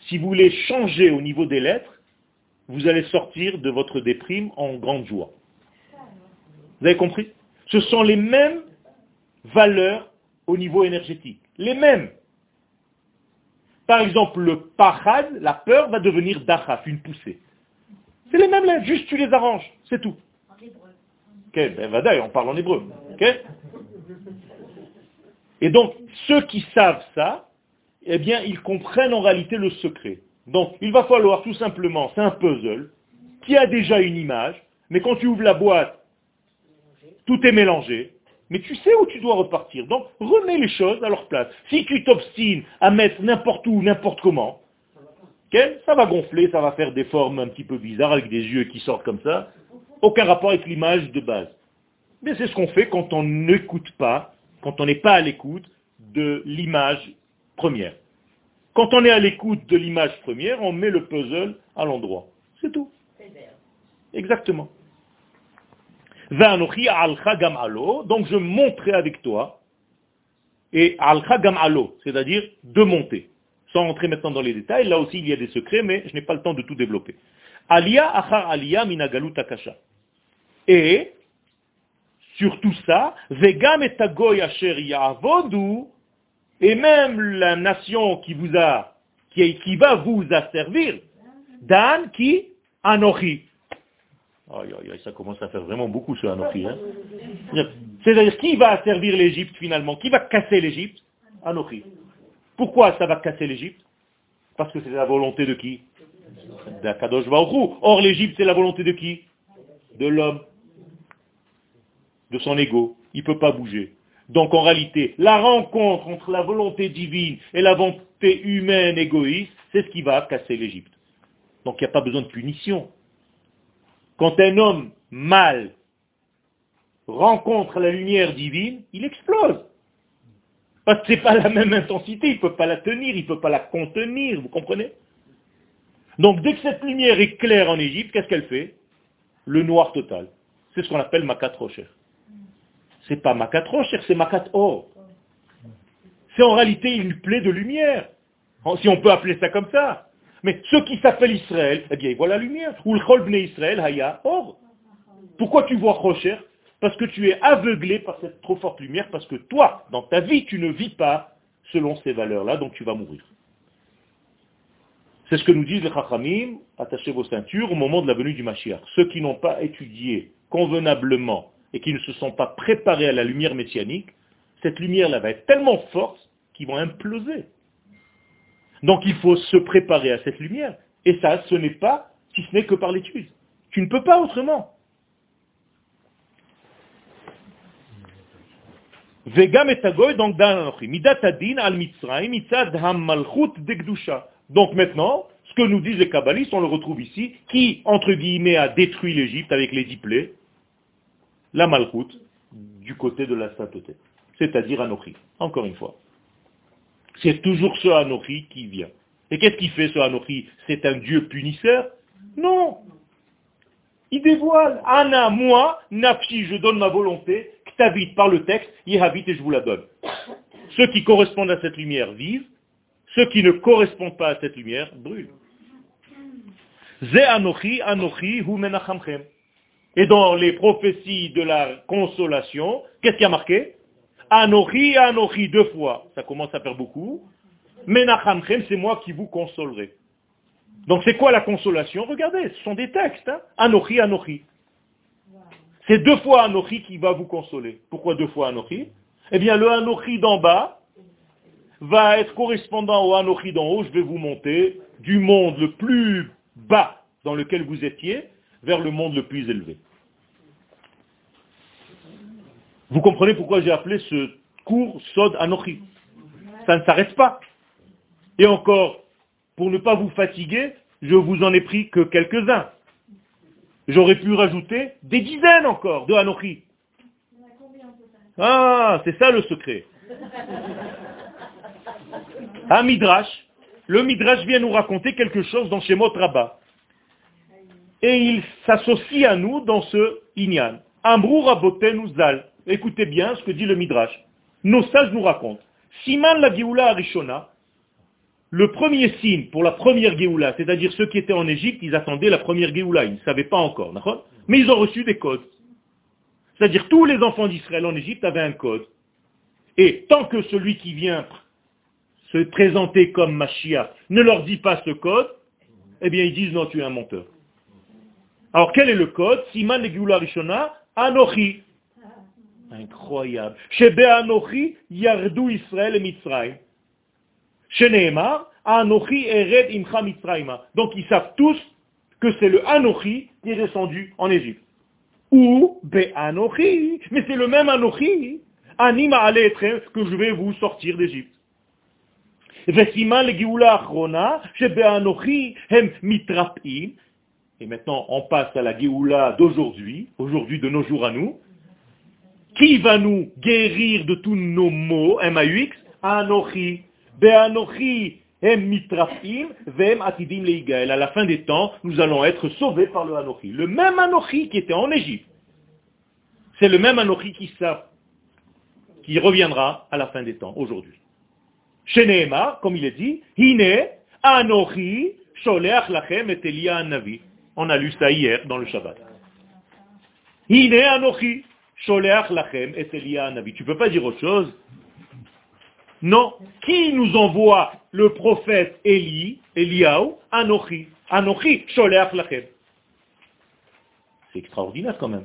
si vous les changez au niveau des lettres, vous allez sortir de votre déprime en grande joie. Vous avez compris? Ce sont les mêmes valeurs au niveau énergétique. Les mêmes. Par exemple, le pahad, la peur, va devenir dachaf, une poussée. C'est les mêmes lettres, juste tu les arranges, c'est tout. En hébreu. ben, on parle en hébreu. Et donc, ceux qui savent ça, eh bien, ils comprennent en réalité le secret. Donc, il va falloir tout simplement, c'est un puzzle, qui a déjà une image, mais quand tu ouvres la boîte, tout est mélangé, mais tu sais où tu dois repartir. Donc remets les choses à leur place. Si tu t'obstines à mettre n'importe où, n'importe comment, ça va gonfler, ça va faire des formes un petit peu bizarres avec des yeux qui sortent comme ça. Aucun rapport avec l'image de base. Mais c'est ce qu'on fait quand on n'écoute pas, quand on n'est pas à l'écoute de l'image première. Quand on est à l'écoute de l'image première, on met le puzzle à l'endroit. C'est tout. Exactement. Donc je monterai avec toi, et al gam alo, c'est-à-dire de monter. Sans entrer maintenant dans les détails, là aussi il y a des secrets, mais je n'ai pas le temps de tout développer. Alia achar alia minagalut akasha. Et, sur tout ça, vegam et asher ya'avodu, et même la nation qui vous a, qui, va vous asservir, Dan qui? Anochi. Aïe, ça commence à faire vraiment beaucoup ce Anochi. Hein. *laughs* C'est-à-dire, qui va servir l'Égypte finalement? Qui va casser l'Égypte? Anochi. Pourquoi ça va casser l'Égypte? Parce que c'est la volonté de qui? D'Akadosh Or l'Égypte, c'est la volonté de qui? De l'homme. De son ego. Il ne peut pas bouger. Donc en réalité, la rencontre entre la volonté divine et la volonté humaine égoïste, c'est ce qui va casser l'Égypte. Donc il n'y a pas besoin de punition. Quand un homme mal rencontre la lumière divine, il explose. Parce que ce n'est pas la même intensité, il ne peut pas la tenir, il ne peut pas la contenir, vous comprenez? Donc dès que cette lumière est claire en Égypte, qu'est-ce qu'elle fait? Le noir total. C'est ce qu'on appelle Makat Rocher. C'est pas Makat Rocher, c'est Makat Or. C'est en réalité une plaie de lumière, si on peut appeler ça comme ça. Mais ceux qui s'appellent Israël, eh bien, ils voient la lumière. Ou le Israël, Haya, Or. Pourquoi tu vois Rocher? Parce que tu es aveuglé par cette trop forte lumière, parce que toi, dans ta vie, tu ne vis pas selon ces valeurs-là, donc tu vas mourir. C'est ce que nous disent les Chachamim, attachez vos ceintures au moment de la venue du Mashiach. Ceux qui n'ont pas étudié convenablement et qui ne se sont pas préparés à la lumière messianique, cette lumière-là va être tellement forte qu'ils vont imploser. Donc il faut se préparer à cette lumière. Et ça, ce n'est pas, si ce n'est que par l'étude. Tu ne peux pas autrement. Donc Donc maintenant, ce que nous disent les kabbalistes, on le retrouve ici, qui, entre guillemets, a détruit l'Égypte avec les dix la malchut, du côté de la sainteté. C'est-à-dire Anochi. Encore une fois. C'est toujours ce Anochi qui vient. Et qu'est-ce qu'il fait ce Anochi C'est un Dieu punisseur? Non Il dévoile. Anna, moi, Nafshi, je donne ma volonté, Ktavit par le texte, Yehavit et je vous la donne. Ceux qui correspondent à cette lumière vivent, ceux qui ne correspondent pas à cette lumière brûlent. Et dans les prophéties de la consolation, qu'est-ce qui a marqué? Anochi, Anochi, deux fois. Ça commence à faire beaucoup. Menachamchem, c'est moi qui vous consolerai. Donc c'est quoi la consolation? Regardez, ce sont des textes. Hein Anochi. C'est deux fois Anochi qui va vous consoler. Pourquoi deux fois Anochi? Eh bien, le Anochi d'en bas va être correspondant au Anochi d'en haut. Je vais vous monter du monde le plus bas dans lequel vous étiez vers le monde le plus élevé. Vous comprenez pourquoi j'ai appelé ce cours Sod Anochi Ça ne s'arrête pas. Et encore, pour ne pas vous fatiguer, je vous en ai pris que quelques-uns. J'aurais pu rajouter des dizaines encore de Anochi. Ah, c'est ça le secret. Un Midrash, le Midrash vient nous raconter quelque chose dans Shemot Rabbah et il s'associe à nous dans ce Inyan. Ambrou Rabotenu Zal. Écoutez bien ce que dit le Midrash. Nos sages nous racontent. Siman la Géoula Arishona, le premier signe pour la première Géoula, c'est-à-dire ceux qui étaient en Égypte, ils attendaient la première Géoula, ils ne savaient pas encore, mais ils ont reçu des codes. C'est-à-dire tous les enfants d'Israël en Égypte avaient un code. Et tant que celui qui vient se présenter comme Mashiach ne leur dit pas ce code, eh bien ils disent non, tu es un menteur. Alors quel est le code? Siman Geoula Rishona, Anochi. Incroyable. Chez Israël et Nehemar, Anochi Imcha Donc ils savent tous que c'est le Anochi qui est descendu en Égypte. Ou Beanochi, mais c'est le même Anochi, Anima Aletrem, que je vais vous sortir d'Égypte. Et maintenant, on passe à la Géoula d'aujourd'hui, aujourd'hui de nos jours à nous qui va nous guérir de tous nos maux, M-A-U-X Anochi. Be'anochi hem mitrafim, vem atidim leigael. À la fin des temps, nous allons être sauvés par le Anochi. Le même Anochi qui était en Égypte. C'est le même Anochi qui, qui reviendra à la fin des temps, aujourd'hui. Chez Nehema, comme il est dit, Hine, Anochi, Sholeach Lachem et Navi. On a lu ça hier dans le Shabbat. Hine Anochi, Sholeach Lachem et Navi. Tu peux pas dire autre chose Non. Qui nous envoie le prophète Eli, Eliaou Anochi. Anochi, Sholeach Lachem. C'est extraordinaire quand même.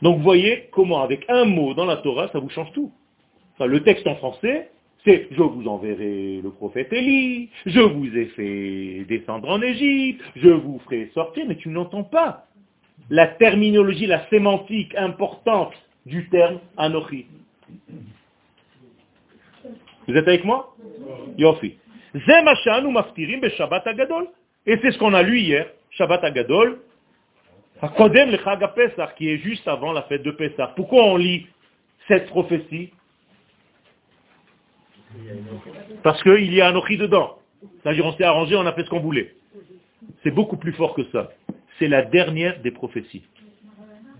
Donc vous voyez comment avec un mot dans la Torah, ça vous change tout. Enfin, le texte en français, c'est je vous enverrai le prophète Élie, je vous ai fait descendre en Égypte, je vous ferai sortir, mais tu n'entends pas la terminologie, la sémantique importante du terme Anochi. Vous êtes avec moi? Yofi. Et c'est ce qu'on a lu hier, Shabbat Agadol, Kodem le Chag Pesach, qui est juste avant la fête de Pesach. Pourquoi on lit cette prophétie? Parce qu'il y a un Ochi dedans. C'est-à-dire on s'est arrangé, on a fait ce qu'on voulait. C'est beaucoup plus fort que ça. C'est la dernière des prophéties.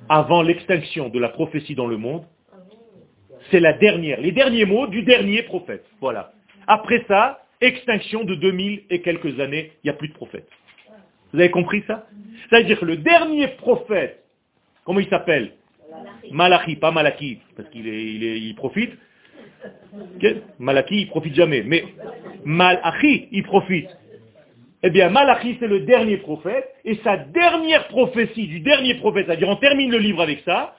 Avant l'extinction de la prophétie dans le monde, c'est la dernière, les derniers mots du dernier prophète. Voilà. Après ça, extinction de 2000 et quelques années, il n'y a plus de prophète. Vous avez compris ça? C'est-à-dire que le dernier prophète, comment il s'appelle? Malachi, pas Malachi, parce qu'il il, profite. Malachi, il profite jamais. Mais Malachi, il profite. Eh bien, Malachi, c'est le dernier prophète, et sa dernière prophétie du dernier prophète, c'est-à-dire on termine le livre avec ça,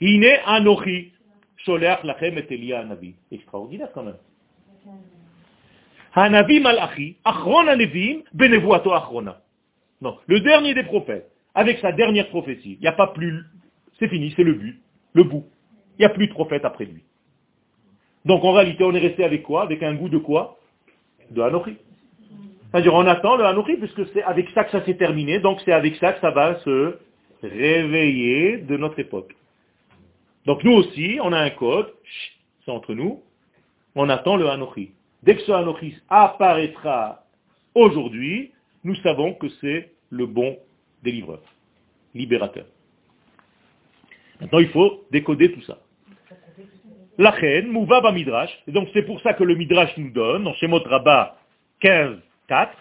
est Anochi, Sholeach Lachem et Elia Anabi. Extraordinaire quand même. Hanavi Malachi, Achron Anevim, Benevuato Achrona. Non, le dernier des prophètes, avec sa dernière prophétie, il n'y a pas plus, c'est fini, c'est le but, le bout. Il n'y a plus de prophète après lui. Donc en réalité, on est resté avec quoi? Avec un goût de quoi? De Anochi. C'est-à-dire on attend le Anochi, puisque c'est avec ça que ça s'est terminé, donc c'est avec ça que ça va se réveiller de notre époque. Donc nous aussi, on a un code, c'est entre nous, on attend le Anochi. Dès que ce Anochi apparaîtra aujourd'hui, nous savons que c'est le bon délivreur, libérateur. Maintenant, il faut décoder tout ça. La reine, Mouvaba Midrash, et donc c'est pour ça que le Midrash nous donne, dans Shemot Rabbah 15, 4,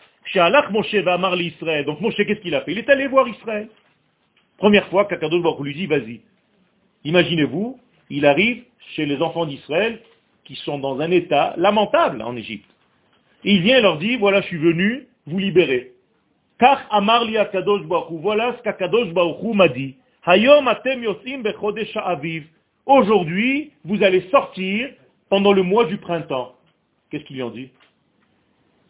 Moshe va Amar Israël. Donc Moshe, qu'est-ce qu'il a fait? Il est allé voir Israël. Première fois qu'Akadosh Baruch lui dit, vas-y. Imaginez-vous, il arrive chez les enfants d'Israël qui sont dans un état lamentable en Égypte. Il vient et leur dit, voilà, je suis venu vous libérer. Car Amar voilà ce qu'Akadosh Baruch m'a dit. Aviv. Aujourd'hui, vous allez sortir pendant le mois du printemps. Qu'est-ce qu'ils lui ont dit?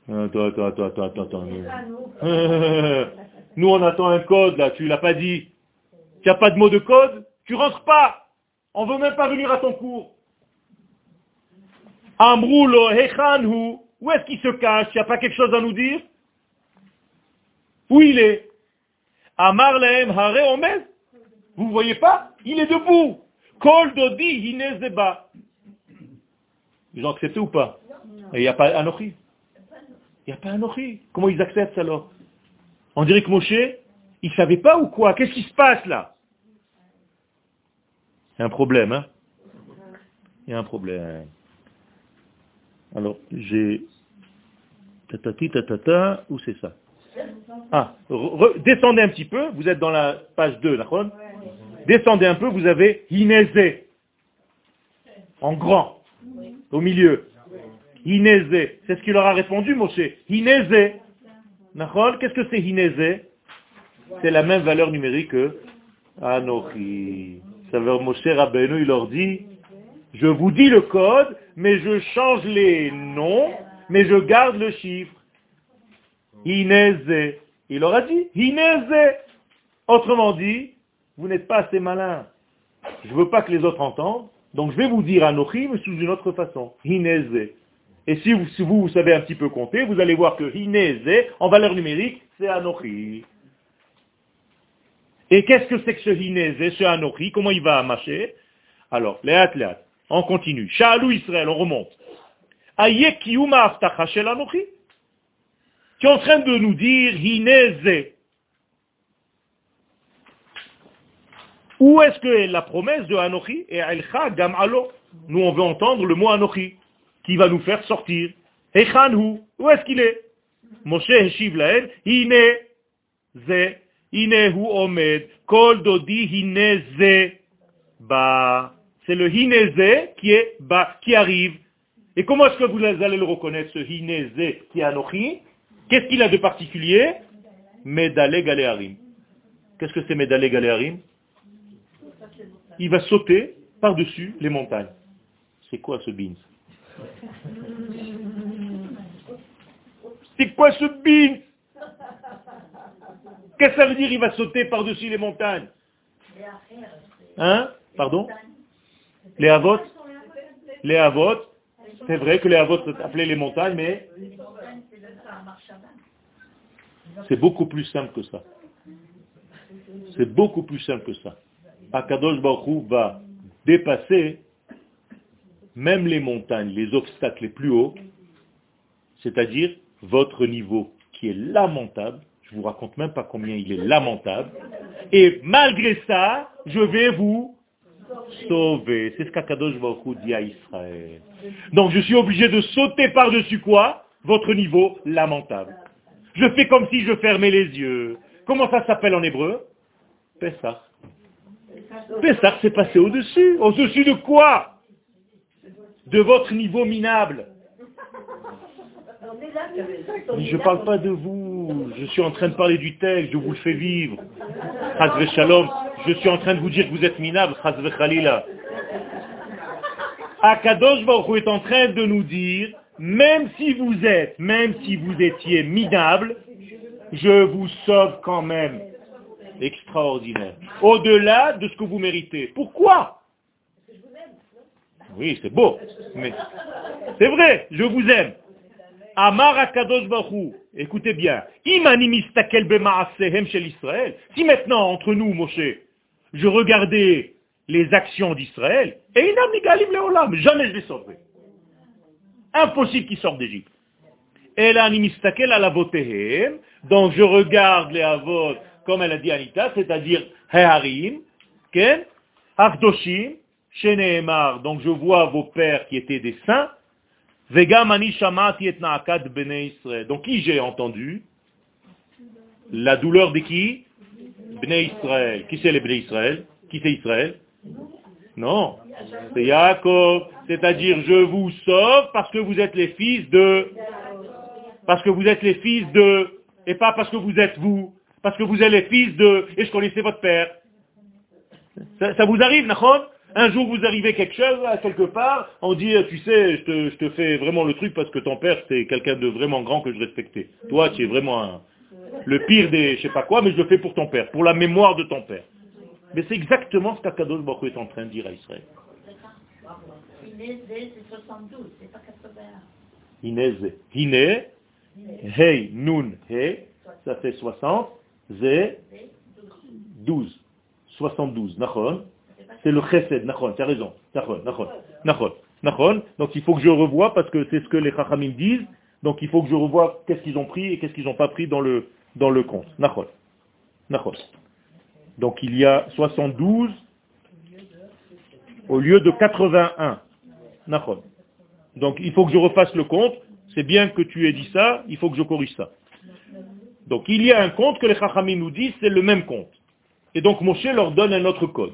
Attends, attends, attends, attends, attends. *laughs* Nous, on attend un code, là, tu l'as pas dit. Tu n'as pas de mot de code Tu rentres pas. On veut même pas venir à ton cours. Amroulo hechanhu. Où est-ce qu'il se cache? Il n'y a pas quelque chose à nous dire? Où il est? Amar hare omed. Vous ne voyez pas? Il est debout. Kol dodi hinezeba. Ils ont accepté ou pas? Et il n'y a pas Anochi? Il n'y a pas Anochi. Comment ils acceptent alors? On dirait que Moshe, il ne savait pas ou quoi? Qu'est-ce qui se passe là? Il y a un problème, hein? Il y a un problème. Alors, j'ai... Tatati, tatata, où c'est ça? Ah, descendez un petit peu, vous êtes dans la page 2, d'accord Descendez un peu, vous avez Inézé. En grand. Au milieu. Inézé. C'est ce qu'il leur a répondu, Moshe. Inézé. Qu'est-ce que c'est Inézé C'est la même valeur numérique que Anochi. Ça veut dire Moshe Rabbeinu, il leur dit, je vous dis le code, mais je change les noms, mais je garde le chiffre. Inézé. Il leur a dit, Inézé. Autrement dit, Vous n'êtes pas assez malin. Je ne veux pas que les autres entendent. Donc je vais vous dire Anochi, mais sous une autre façon. Hineze. Et si vous, savez un petit peu compter, vous allez voir que Hineze, en valeur numérique, c'est Anochi. Et qu'est-ce que c'est que ce Hineze, ce Anochi? Comment il va marcher? Alors, Léat, Léat, on continue. Shalou Israël, on remonte. Aye Kiyuma Aftacha Shel Anochi? Tu es en train de nous dire Hineze. Où est-ce que est la promesse de Anochi? Et Elcha Gam. Nous, on veut entendre le mot Anochi, qui va nous faire sortir. Echanhu. Où est-ce qu'il est? Moshe Heshiv Lael. Hine Ze. Hine Hu Omed. Kol Dodi Hine Ze. C'est le Hine Ze qui est Ba, qui arrive. Et comment est-ce que vous allez le reconnaître, ce Hine Ze qui est Anochi? Qu'est-ce qu'il a de particulier? Medale Galearim. Qu'est-ce que c'est Medale Galearim? Il va sauter par-dessus les montagnes. C'est quoi ce beans? C'est quoi ce beans Qu'est-ce que ça veut dire il va sauter par-dessus les montagnes? Hein? Pardon? Les avotes Les avotes C'est vrai que les avotes appelaient les montagnes, mais c'est beaucoup plus simple que ça. C'est beaucoup plus simple que ça. Akadosh Baruch va dépasser même les montagnes, les obstacles les plus hauts, c'est-à-dire votre niveau qui est lamentable, je vous raconte même pas combien il est lamentable, et malgré ça, je vais vous sauver. C'est ce qu'Akadosh Baruch dit à Israël. Donc je suis obligé de sauter par-dessus quoi? Votre niveau lamentable. Je fais comme si je fermais les yeux. Comment ça s'appelle en hébreu? Pessah. Pessah s'est passé au-dessus. Au-dessus de quoi? De votre niveau minable. je ne parle pas de vous. Je suis en train de parler du texte. Je vous le fais vivre. Je suis en train de vous dire que vous êtes minable. Akadosh Baruch est en train de nous dire, même si vous êtes, même si vous étiez minable, je vous sauve quand même extraordinaire. Au-delà de ce que vous méritez. Pourquoi? Oui, c'est beau. Mais c'est vrai, je vous aime. Amar Akadosh Baruch écoutez bien. shel Israël. Si maintenant, entre nous, Moshe, je regardais les actions d'Israël, et jamais je les sauverai. Impossible qu'ils sortent d'Égypte. Et là, donc je regarde les avot comme elle a dit Anita, c'est-à-dire Heharim, Ken, Avdoshim, Sheneemar, donc je vois vos pères qui étaient des saints. Donc qui j'ai entendu? La douleur de qui? Bnei Israël. Qui c'est les Bnei Israël? Qui c'est Israël? Non. C'est Yaakov. C'est-à-dire je vous sauve parce que vous êtes les fils de... Parce que vous êtes les fils de... Et pas parce que vous êtes vous parce que vous êtes les fils de, et je connaissais votre père. Ça, vous arrive, Nahon Un jour vous arrivez quelque chose, quelque part, on dit, tu sais, je te, fais vraiment le truc parce que ton père, c'est quelqu'un de vraiment grand que je respectais. Toi, tu es vraiment le pire des, je sais pas quoi, mais je le fais pour ton père, pour la mémoire de ton père. Mais c'est exactement ce qu'Akadosh Baruch est en train de dire à Israël. c'est 72, c'est pas 81. Hine, hey, nun, hey, ça fait 60. C'est 12. 72. Nachon. C'est le chesed. Nachon. Tu as raison. Nachon. Nachon. Nachon. Donc il faut que je revoie parce que c'est ce que les chachamim disent. Donc il faut que je revoie qu'est-ce qu'ils ont pris et qu'est-ce qu'ils n'ont pas pris dans le, dans le compte. Nachon. Nachon. Donc il y a 72 au lieu de 81. Nachon. Donc il faut que je refasse le compte. C'est bien que tu aies dit ça, il faut que je corrige ça. Donc il y a un compte que les Chachamim nous disent, c'est le même compte. Et donc Moshe leur donne un autre code.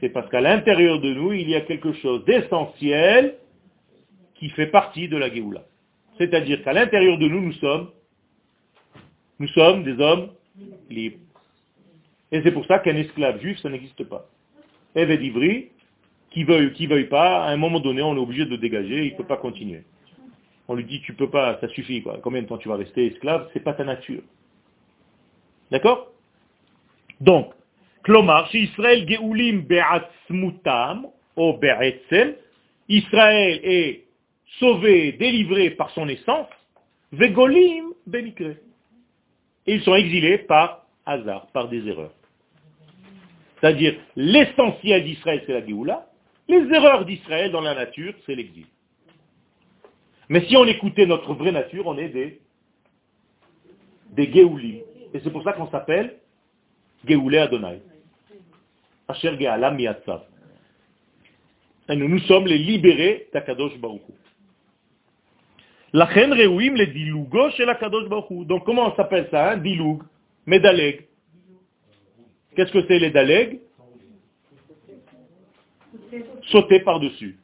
C'est parce qu'à l'intérieur de nous, il y a quelque chose d'essentiel qui fait partie de la Géoula. C'est-à-dire qu'à l'intérieur de nous, nous sommes, nous sommes des hommes libres. Et c'est pour ça qu'un esclave juif, ça n'existe pas. Eved Ivri, qui veuille, qui veuille pas, à un moment donné, on est obligé de le dégager, il ne peut pas continuer. On lui dit, tu peux pas, ça suffit, quoi. Combien de temps tu vas rester esclave? C'est pas ta nature. D'accord? Donc, Chez Israël Geulim Be'atzmutam, ou Be'etzel, Israël est sauvé, délivré par son essence, Vegolim Benikre. Et ils sont exilés par hasard, par des erreurs. C'est-à-dire, l'essentiel d'Israël, c'est la Géoula. Les erreurs d'Israël dans la nature, c'est l'exil. Mais si on écoutait notre vraie nature, on est des, des. Et c'est pour ça qu'on s'appelle Géoulé Adonai. Asher Gealam Miatzav. Et nous, nous sommes les libérés d'Akadosh Baruch La chen reuim le dilugo chez l'Akadosh Baruch Donc comment on s'appelle ça, hein? Diloug, Medaleg. Qu'est-ce que c'est les daleg? Sauter par-dessus.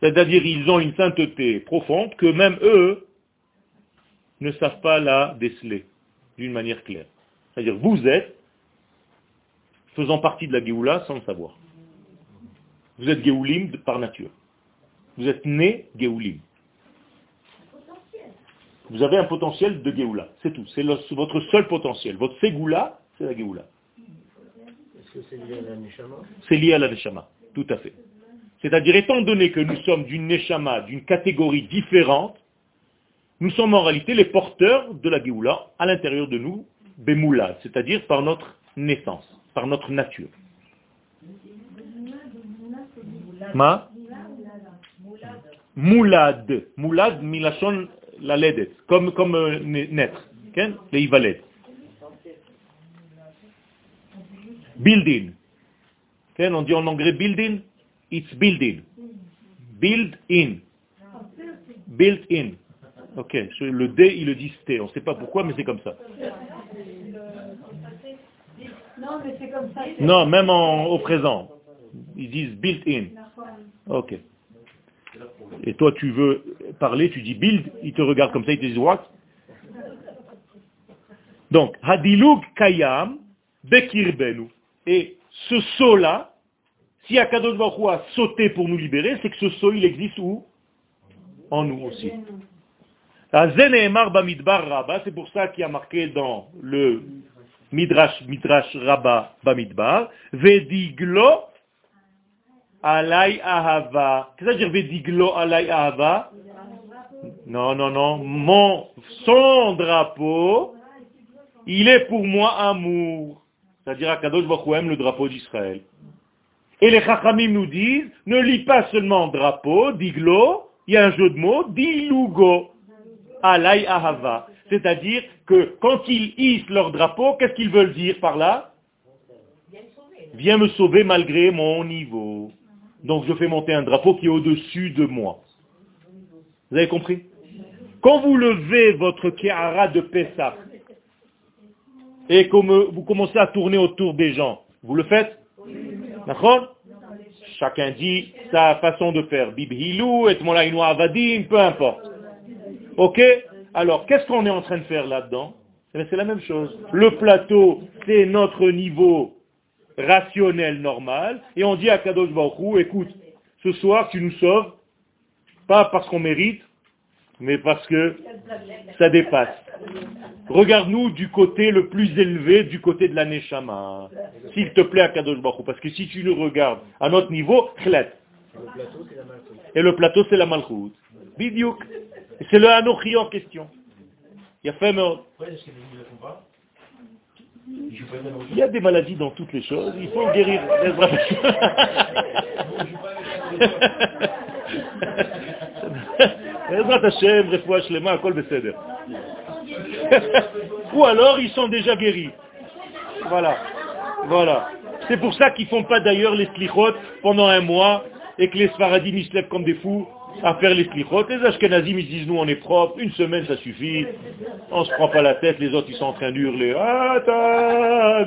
C'est-à-dire, ils ont une sainteté profonde que même eux ne savent pas la déceler d'une manière claire. C'est-à-dire, vous êtes faisant partie de la Géoula sans le savoir. Vous êtes Géoulim par nature. Vous êtes né Géoulim. Vous avez un potentiel de Géoula, c'est tout. C'est votre seul potentiel. Votre Ségoula, c'est la Géoula. Est-ce que c'est lié à la Neshama? C'est lié à la Neshama, tout à fait. C'est-à-dire, étant donné que nous sommes d'une Neshama, d'une catégorie différente, nous sommes en réalité les porteurs de la Géoula à l'intérieur de nous, Bemoula, c'est-à-dire par notre naissance, par notre nature. Ma? Moulad. Moulad, milachon la ledet. Comme, comme euh, naître. Les ivaled. Building. On dit en anglais building. It's building. Build in. Built in. Ok. Le D, il le dit T. On ne sait pas pourquoi, mais c'est comme ça. Non, mais c'est comme ça. Non, même au présent. Ils disent built in. Ok. Et toi, tu veux parler, tu dis build, il te regarde comme ça, il te dit what? Donc, hadilug kayam bekirbenu. Et ce saut-là, si Akadosh Baruch a sauté pour nous libérer, c'est que ce saut, il existe où? En nous aussi. C'est pour ça qu'il y a marqué dans le Midrash, Midrash Rabba Bamidbar, Vediglo Alay Ahava. Qu'est-ce que ça veut dire Vediglo Alay Ahava? Non, non, non. Mon, son drapeau, il est pour moi amour. C'est-à-dire Akadosh Baruch aime le drapeau d'Israël. Et les Chachamim nous disent, ne lis pas seulement drapeau, diglo, il y a un jeu de mots, dilugo, alay ahava. C'est-à-dire que quand ils hissent leur drapeau, qu'est-ce qu'ils veulent dire par là? Viens me sauver malgré mon niveau. Donc je fais monter un drapeau qui est au-dessus de moi. Vous avez compris? Quand vous levez votre kéhara de Pessah et que vous commencez à tourner autour des gens, vous le faites? Chacun dit sa façon de faire. Bibhilou, et avadim, peu importe. Ok? Alors, qu'est-ce qu'on est en train de faire là-dedans? Eh C'est la même chose. Le plateau, c'est notre niveau rationnel normal, et on dit à Kadosh Baruch écoute, ce soir tu nous sauves, pas parce qu'on mérite, mais parce que ça dépasse. Regarde-nous du côté le plus élevé, du côté de la Neshama. S'il te plaît à Kadosh Baruch parce que si tu le regardes à notre niveau, khlet. Et le plateau c'est la Malchut. Bidiouk. C'est le Anochi en question. Il y a fait il y a des maladies dans toutes les choses, il faut guérir. *laughs* *laughs* Ou alors ils sont déjà guéris. Voilà. Voilà. C'est pour ça qu'ils font pas d'ailleurs les slichot pendant un mois et que les sfaradim se lèvent comme des fous à faire les slichot. Les Ashkenazim, ils disent, nous, on est propre, une semaine, ça suffit. On se prend pas la tête, les autres, ils sont en train d'hurler. Ah.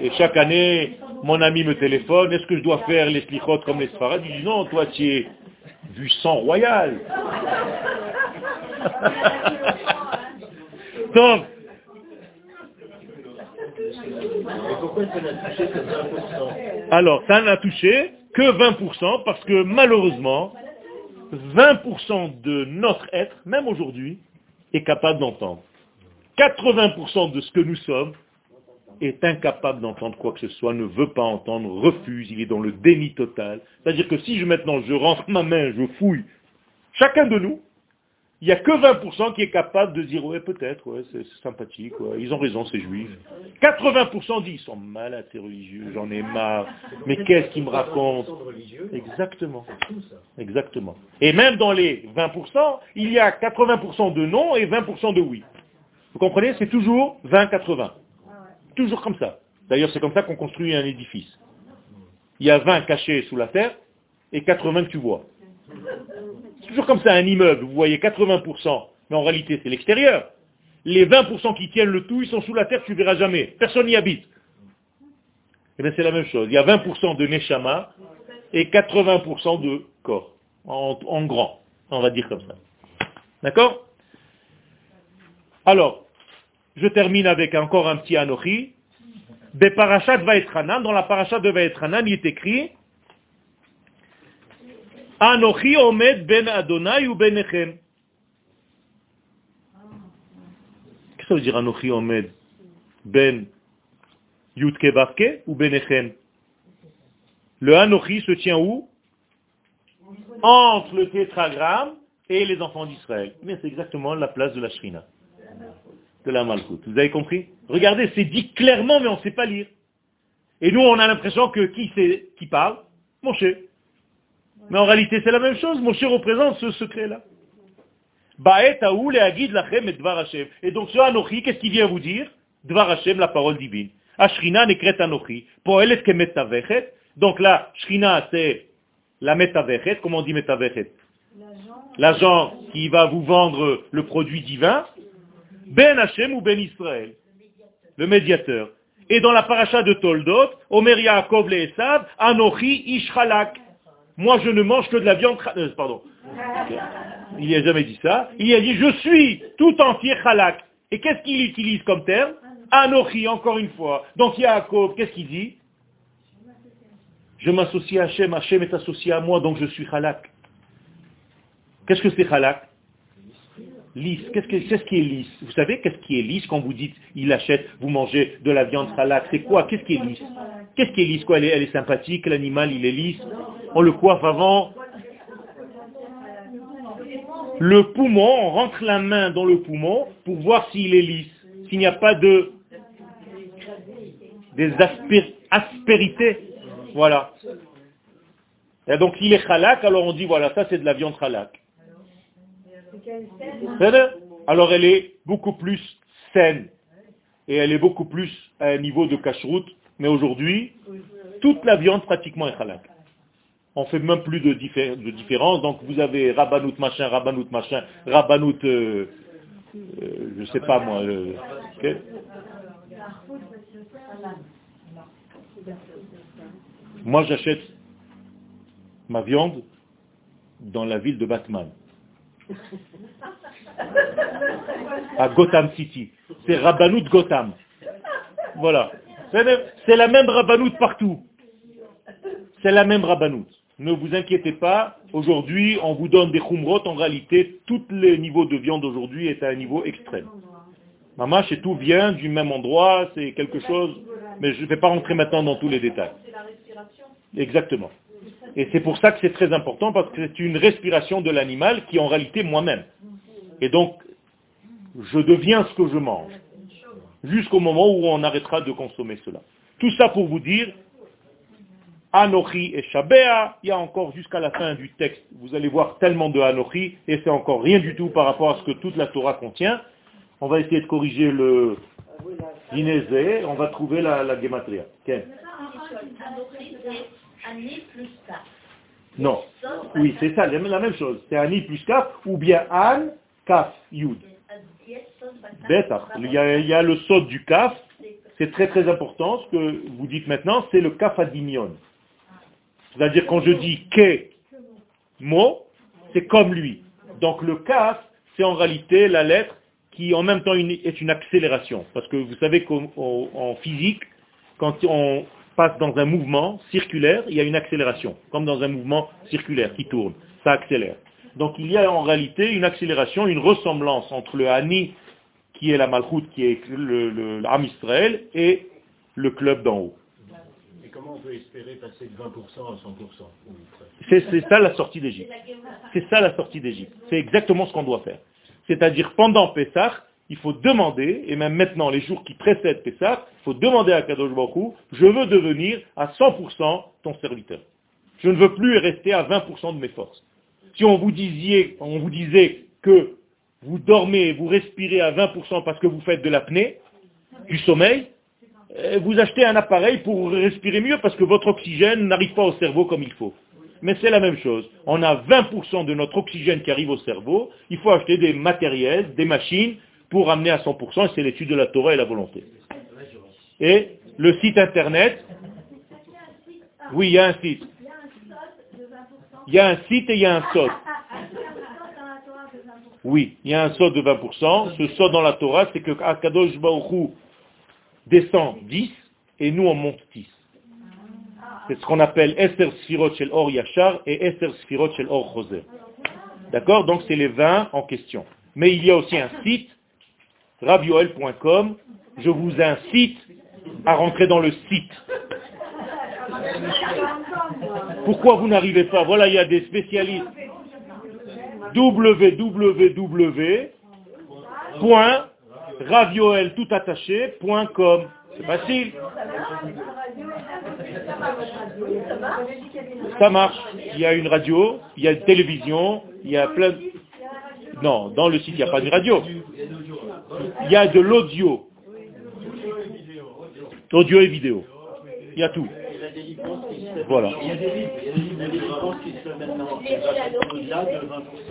Et chaque année, mon ami me téléphone, est-ce que je dois faire les slichot comme les sfarad Il dit, non, toi, tu es du sang royal. *laughs* Donc, alors, ça n'a touché que 20% parce que malheureusement, 20% de notre être, même aujourd'hui, est capable d'entendre. 80% de ce que nous sommes est incapable d'entendre quoi que ce soit, ne veut pas entendre, refuse, il est dans le déni total. C'est-à-dire que si je maintenant je rentre ma main, je fouille, chacun de nous, il n'y a que 20% qui est capable de dire, ouais, peut-être, ouais, c'est sympathique, ils ont raison, ces juifs. 80% disent, ils sont malades, ces religieux, j'en ai marre, mais qu'est-ce qu'ils me racontent? Exactement. Exactement. Et même dans les 20%, il y a 80% de non et 20% de oui. Vous comprenez? C'est toujours 20-80. Toujours comme ça. D'ailleurs, c'est comme ça qu'on construit un édifice. Il y a 20 cachés sous la terre et 80 que tu vois. C'est toujours comme ça, un immeuble, vous voyez 80%, mais en réalité c'est l'extérieur. Les 20% qui tiennent le tout, ils sont sous la terre, tu ne verras jamais. Personne n'y habite. Eh bien c'est la même chose. Il y a 20% de Neshama et 80% de corps, en, grand, on va dire comme ça. D'accord? Alors, je termine avec encore un petit Anochi. Des parachats dans la paracha de Vaetranan, il est écrit Anochi omed ben Adonai ou benechem. Qu'est-ce que ça veut dire Anochi omed ben Yutke Vavke ou benechem Le Anochi se tient où? Entre le tétragramme et les enfants d'Israël. Mais c'est exactement la place de la Shrina, de la Malkout. Vous avez compris? Regardez, c'est dit clairement, mais on ne sait pas lire. Et nous, on a l'impression que qui c'est qui parle? Moshe. Mais en réalité, c'est la même chose. Moshe représente ce secret-là. Et donc ce Anochi, qu'est-ce qu'il vient vous dire? Dvar Hashem, la parole divine. Ashrina nekret Anochi. Poelet ke metavechet. Donc là, Shrina, c'est la metavechet. Comment on dit metavechet L'agent qui va vous vendre le produit divin. Ben Hashem ou Ben Israël? Le médiateur. Et dans la paracha de Toldot, Omer Yaakov le Esav, Anochi Ishchalak. Moi, je ne mange que de la viande... Euh, pardon. *laughs* Il n'y a jamais dit ça. Il a dit, je suis tout entier halak. Et qu'est-ce qu'il utilise comme terme? Anochi, encore une fois. Donc Yaakov, qu'est-ce qu'il dit? Je m'associe à Hachem, Hachem est associé à moi, donc je suis halak. Qu'est-ce que c'est halak Lisse. Qu'est-ce, ce qui est lisse? Vous savez qu'est-ce qui est lisse quand vous dites il achète, vous mangez de la viande halak C'est quoi? Qu'est-ce qui est lisse? Qu'est-ce qui est lisse quoi? Elle est sympathique, l'animal il est lisse on le coiffe avant. Le poumon, on rentre la main dans le poumon pour voir s'il est lisse, s'il n'y a pas de des aspérités. Voilà. Et donc il est halak, alors on dit voilà, ça c'est de la viande halak. Alors elle est beaucoup plus saine et elle est beaucoup plus à un niveau de cache-route, mais aujourd'hui, toute la viande pratiquement est halak on fait même plus de, différence. Donc vous avez Rabbanout machin, Rabbanout machin, Rabbanout, euh, euh, je sais pas moi. Euh, moi j'achète ma viande dans la ville de Batman. À Gotham City. C'est Rabbanout Gotham. Voilà. C'est la même Rabbanout partout. C'est la même Rabbanout. Ne vous inquiétez pas, aujourd'hui, on vous donne des khumrot. En réalité, tous les niveaux de viande aujourd'hui est à un niveau extrême. Mamache, et tout vient du même endroit, c'est quelque chose, mais je ne vais pas rentrer maintenant dans tous les détails. Exactement. Et c'est pour ça que c'est très important, parce que c'est une respiration de l'animal qui est en réalité moi-même. Et donc, je deviens ce que je mange, jusqu'au moment où on arrêtera de consommer cela. Tout ça pour vous dire Anochi et Shabea, il y a encore jusqu'à la fin du texte, vous allez voir tellement de Anochi, et c'est encore rien du tout par rapport à ce que toute la Torah contient. On va essayer de corriger le on va trouver la, la. Non. Oui, c'est ça, la même chose. C'est Ani plus Kaf, ou bien An, Kaf, Yud. Bêta. Il y a, il y a le saut du Kaf, c'est très très important, ce que vous dites maintenant, c'est le Kaf Adimion. C'est-à-dire quand je dis ke mo, c'est comme lui. Donc le Kaf, c'est en réalité la lettre qui en même temps est une accélération. Parce que vous savez qu'en en- en physique, quand on passe dans un mouvement circulaire, il y a une accélération, comme dans un mouvement circulaire qui tourne, ça accélère. Donc il y a en réalité une accélération, une ressemblance entre le Hani, qui est la Malchoute, qui est le, le, l'Am Israël, et le club d'en haut. Et comment on peut espérer passer de 20% à 100% ou presque C'est c'est ça la sortie d'Égypte. C'est ça la sortie d'Égypte. C'est exactement ce qu'on doit faire. C'est-à-dire pendant Pessah, il faut demander, et même maintenant, les jours qui précèdent Pessah, il faut demander à Kadosh Baruch je veux devenir à 100% ton serviteur. Je ne veux plus rester à 20% de mes forces. Si on vous, on vous disait que vous dormez, vous respirez à 20% parce que vous faites de l'apnée, du sommeil, euh, vous achetez un appareil pour respirer mieux parce que votre oxygène n'arrive pas au cerveau comme il faut. Mais c'est la même chose. On a 20% de notre oxygène qui arrive au cerveau. Il faut acheter des matériels, des machines pour amener à 100%. Et c'est l'étude de la Torah et la volonté. Et le site internet, oui, il y a un site. Il y a un site et il y a un sod. Oui, il y a un sod de 20%. Ce sod dans la Torah, c'est que Akadosh Baruch Hu descend 10 et nous on monte 10. C'est ce qu'on appelle Esther Sfirot Shel Or Yachar et Esther Sfirot Shel Or Choser. D'accord? Donc c'est les 20 en question. Mais il y a aussi un site, ravioel.com. Je vous incite à rentrer dans le site. Pourquoi vous n'arrivez pas? Voilà, il y a des spécialistes. www.ravioel.com C'est facile. Ça marche. Il y a une radio, il y a une télévision, il y a plein. Non, dans le site, il n'y a pas de radio. Il y a de l'audio. Audio et vidéo. Il y a tout. Voilà. Il y a des livres, il y a des livres qui se mettent 20%.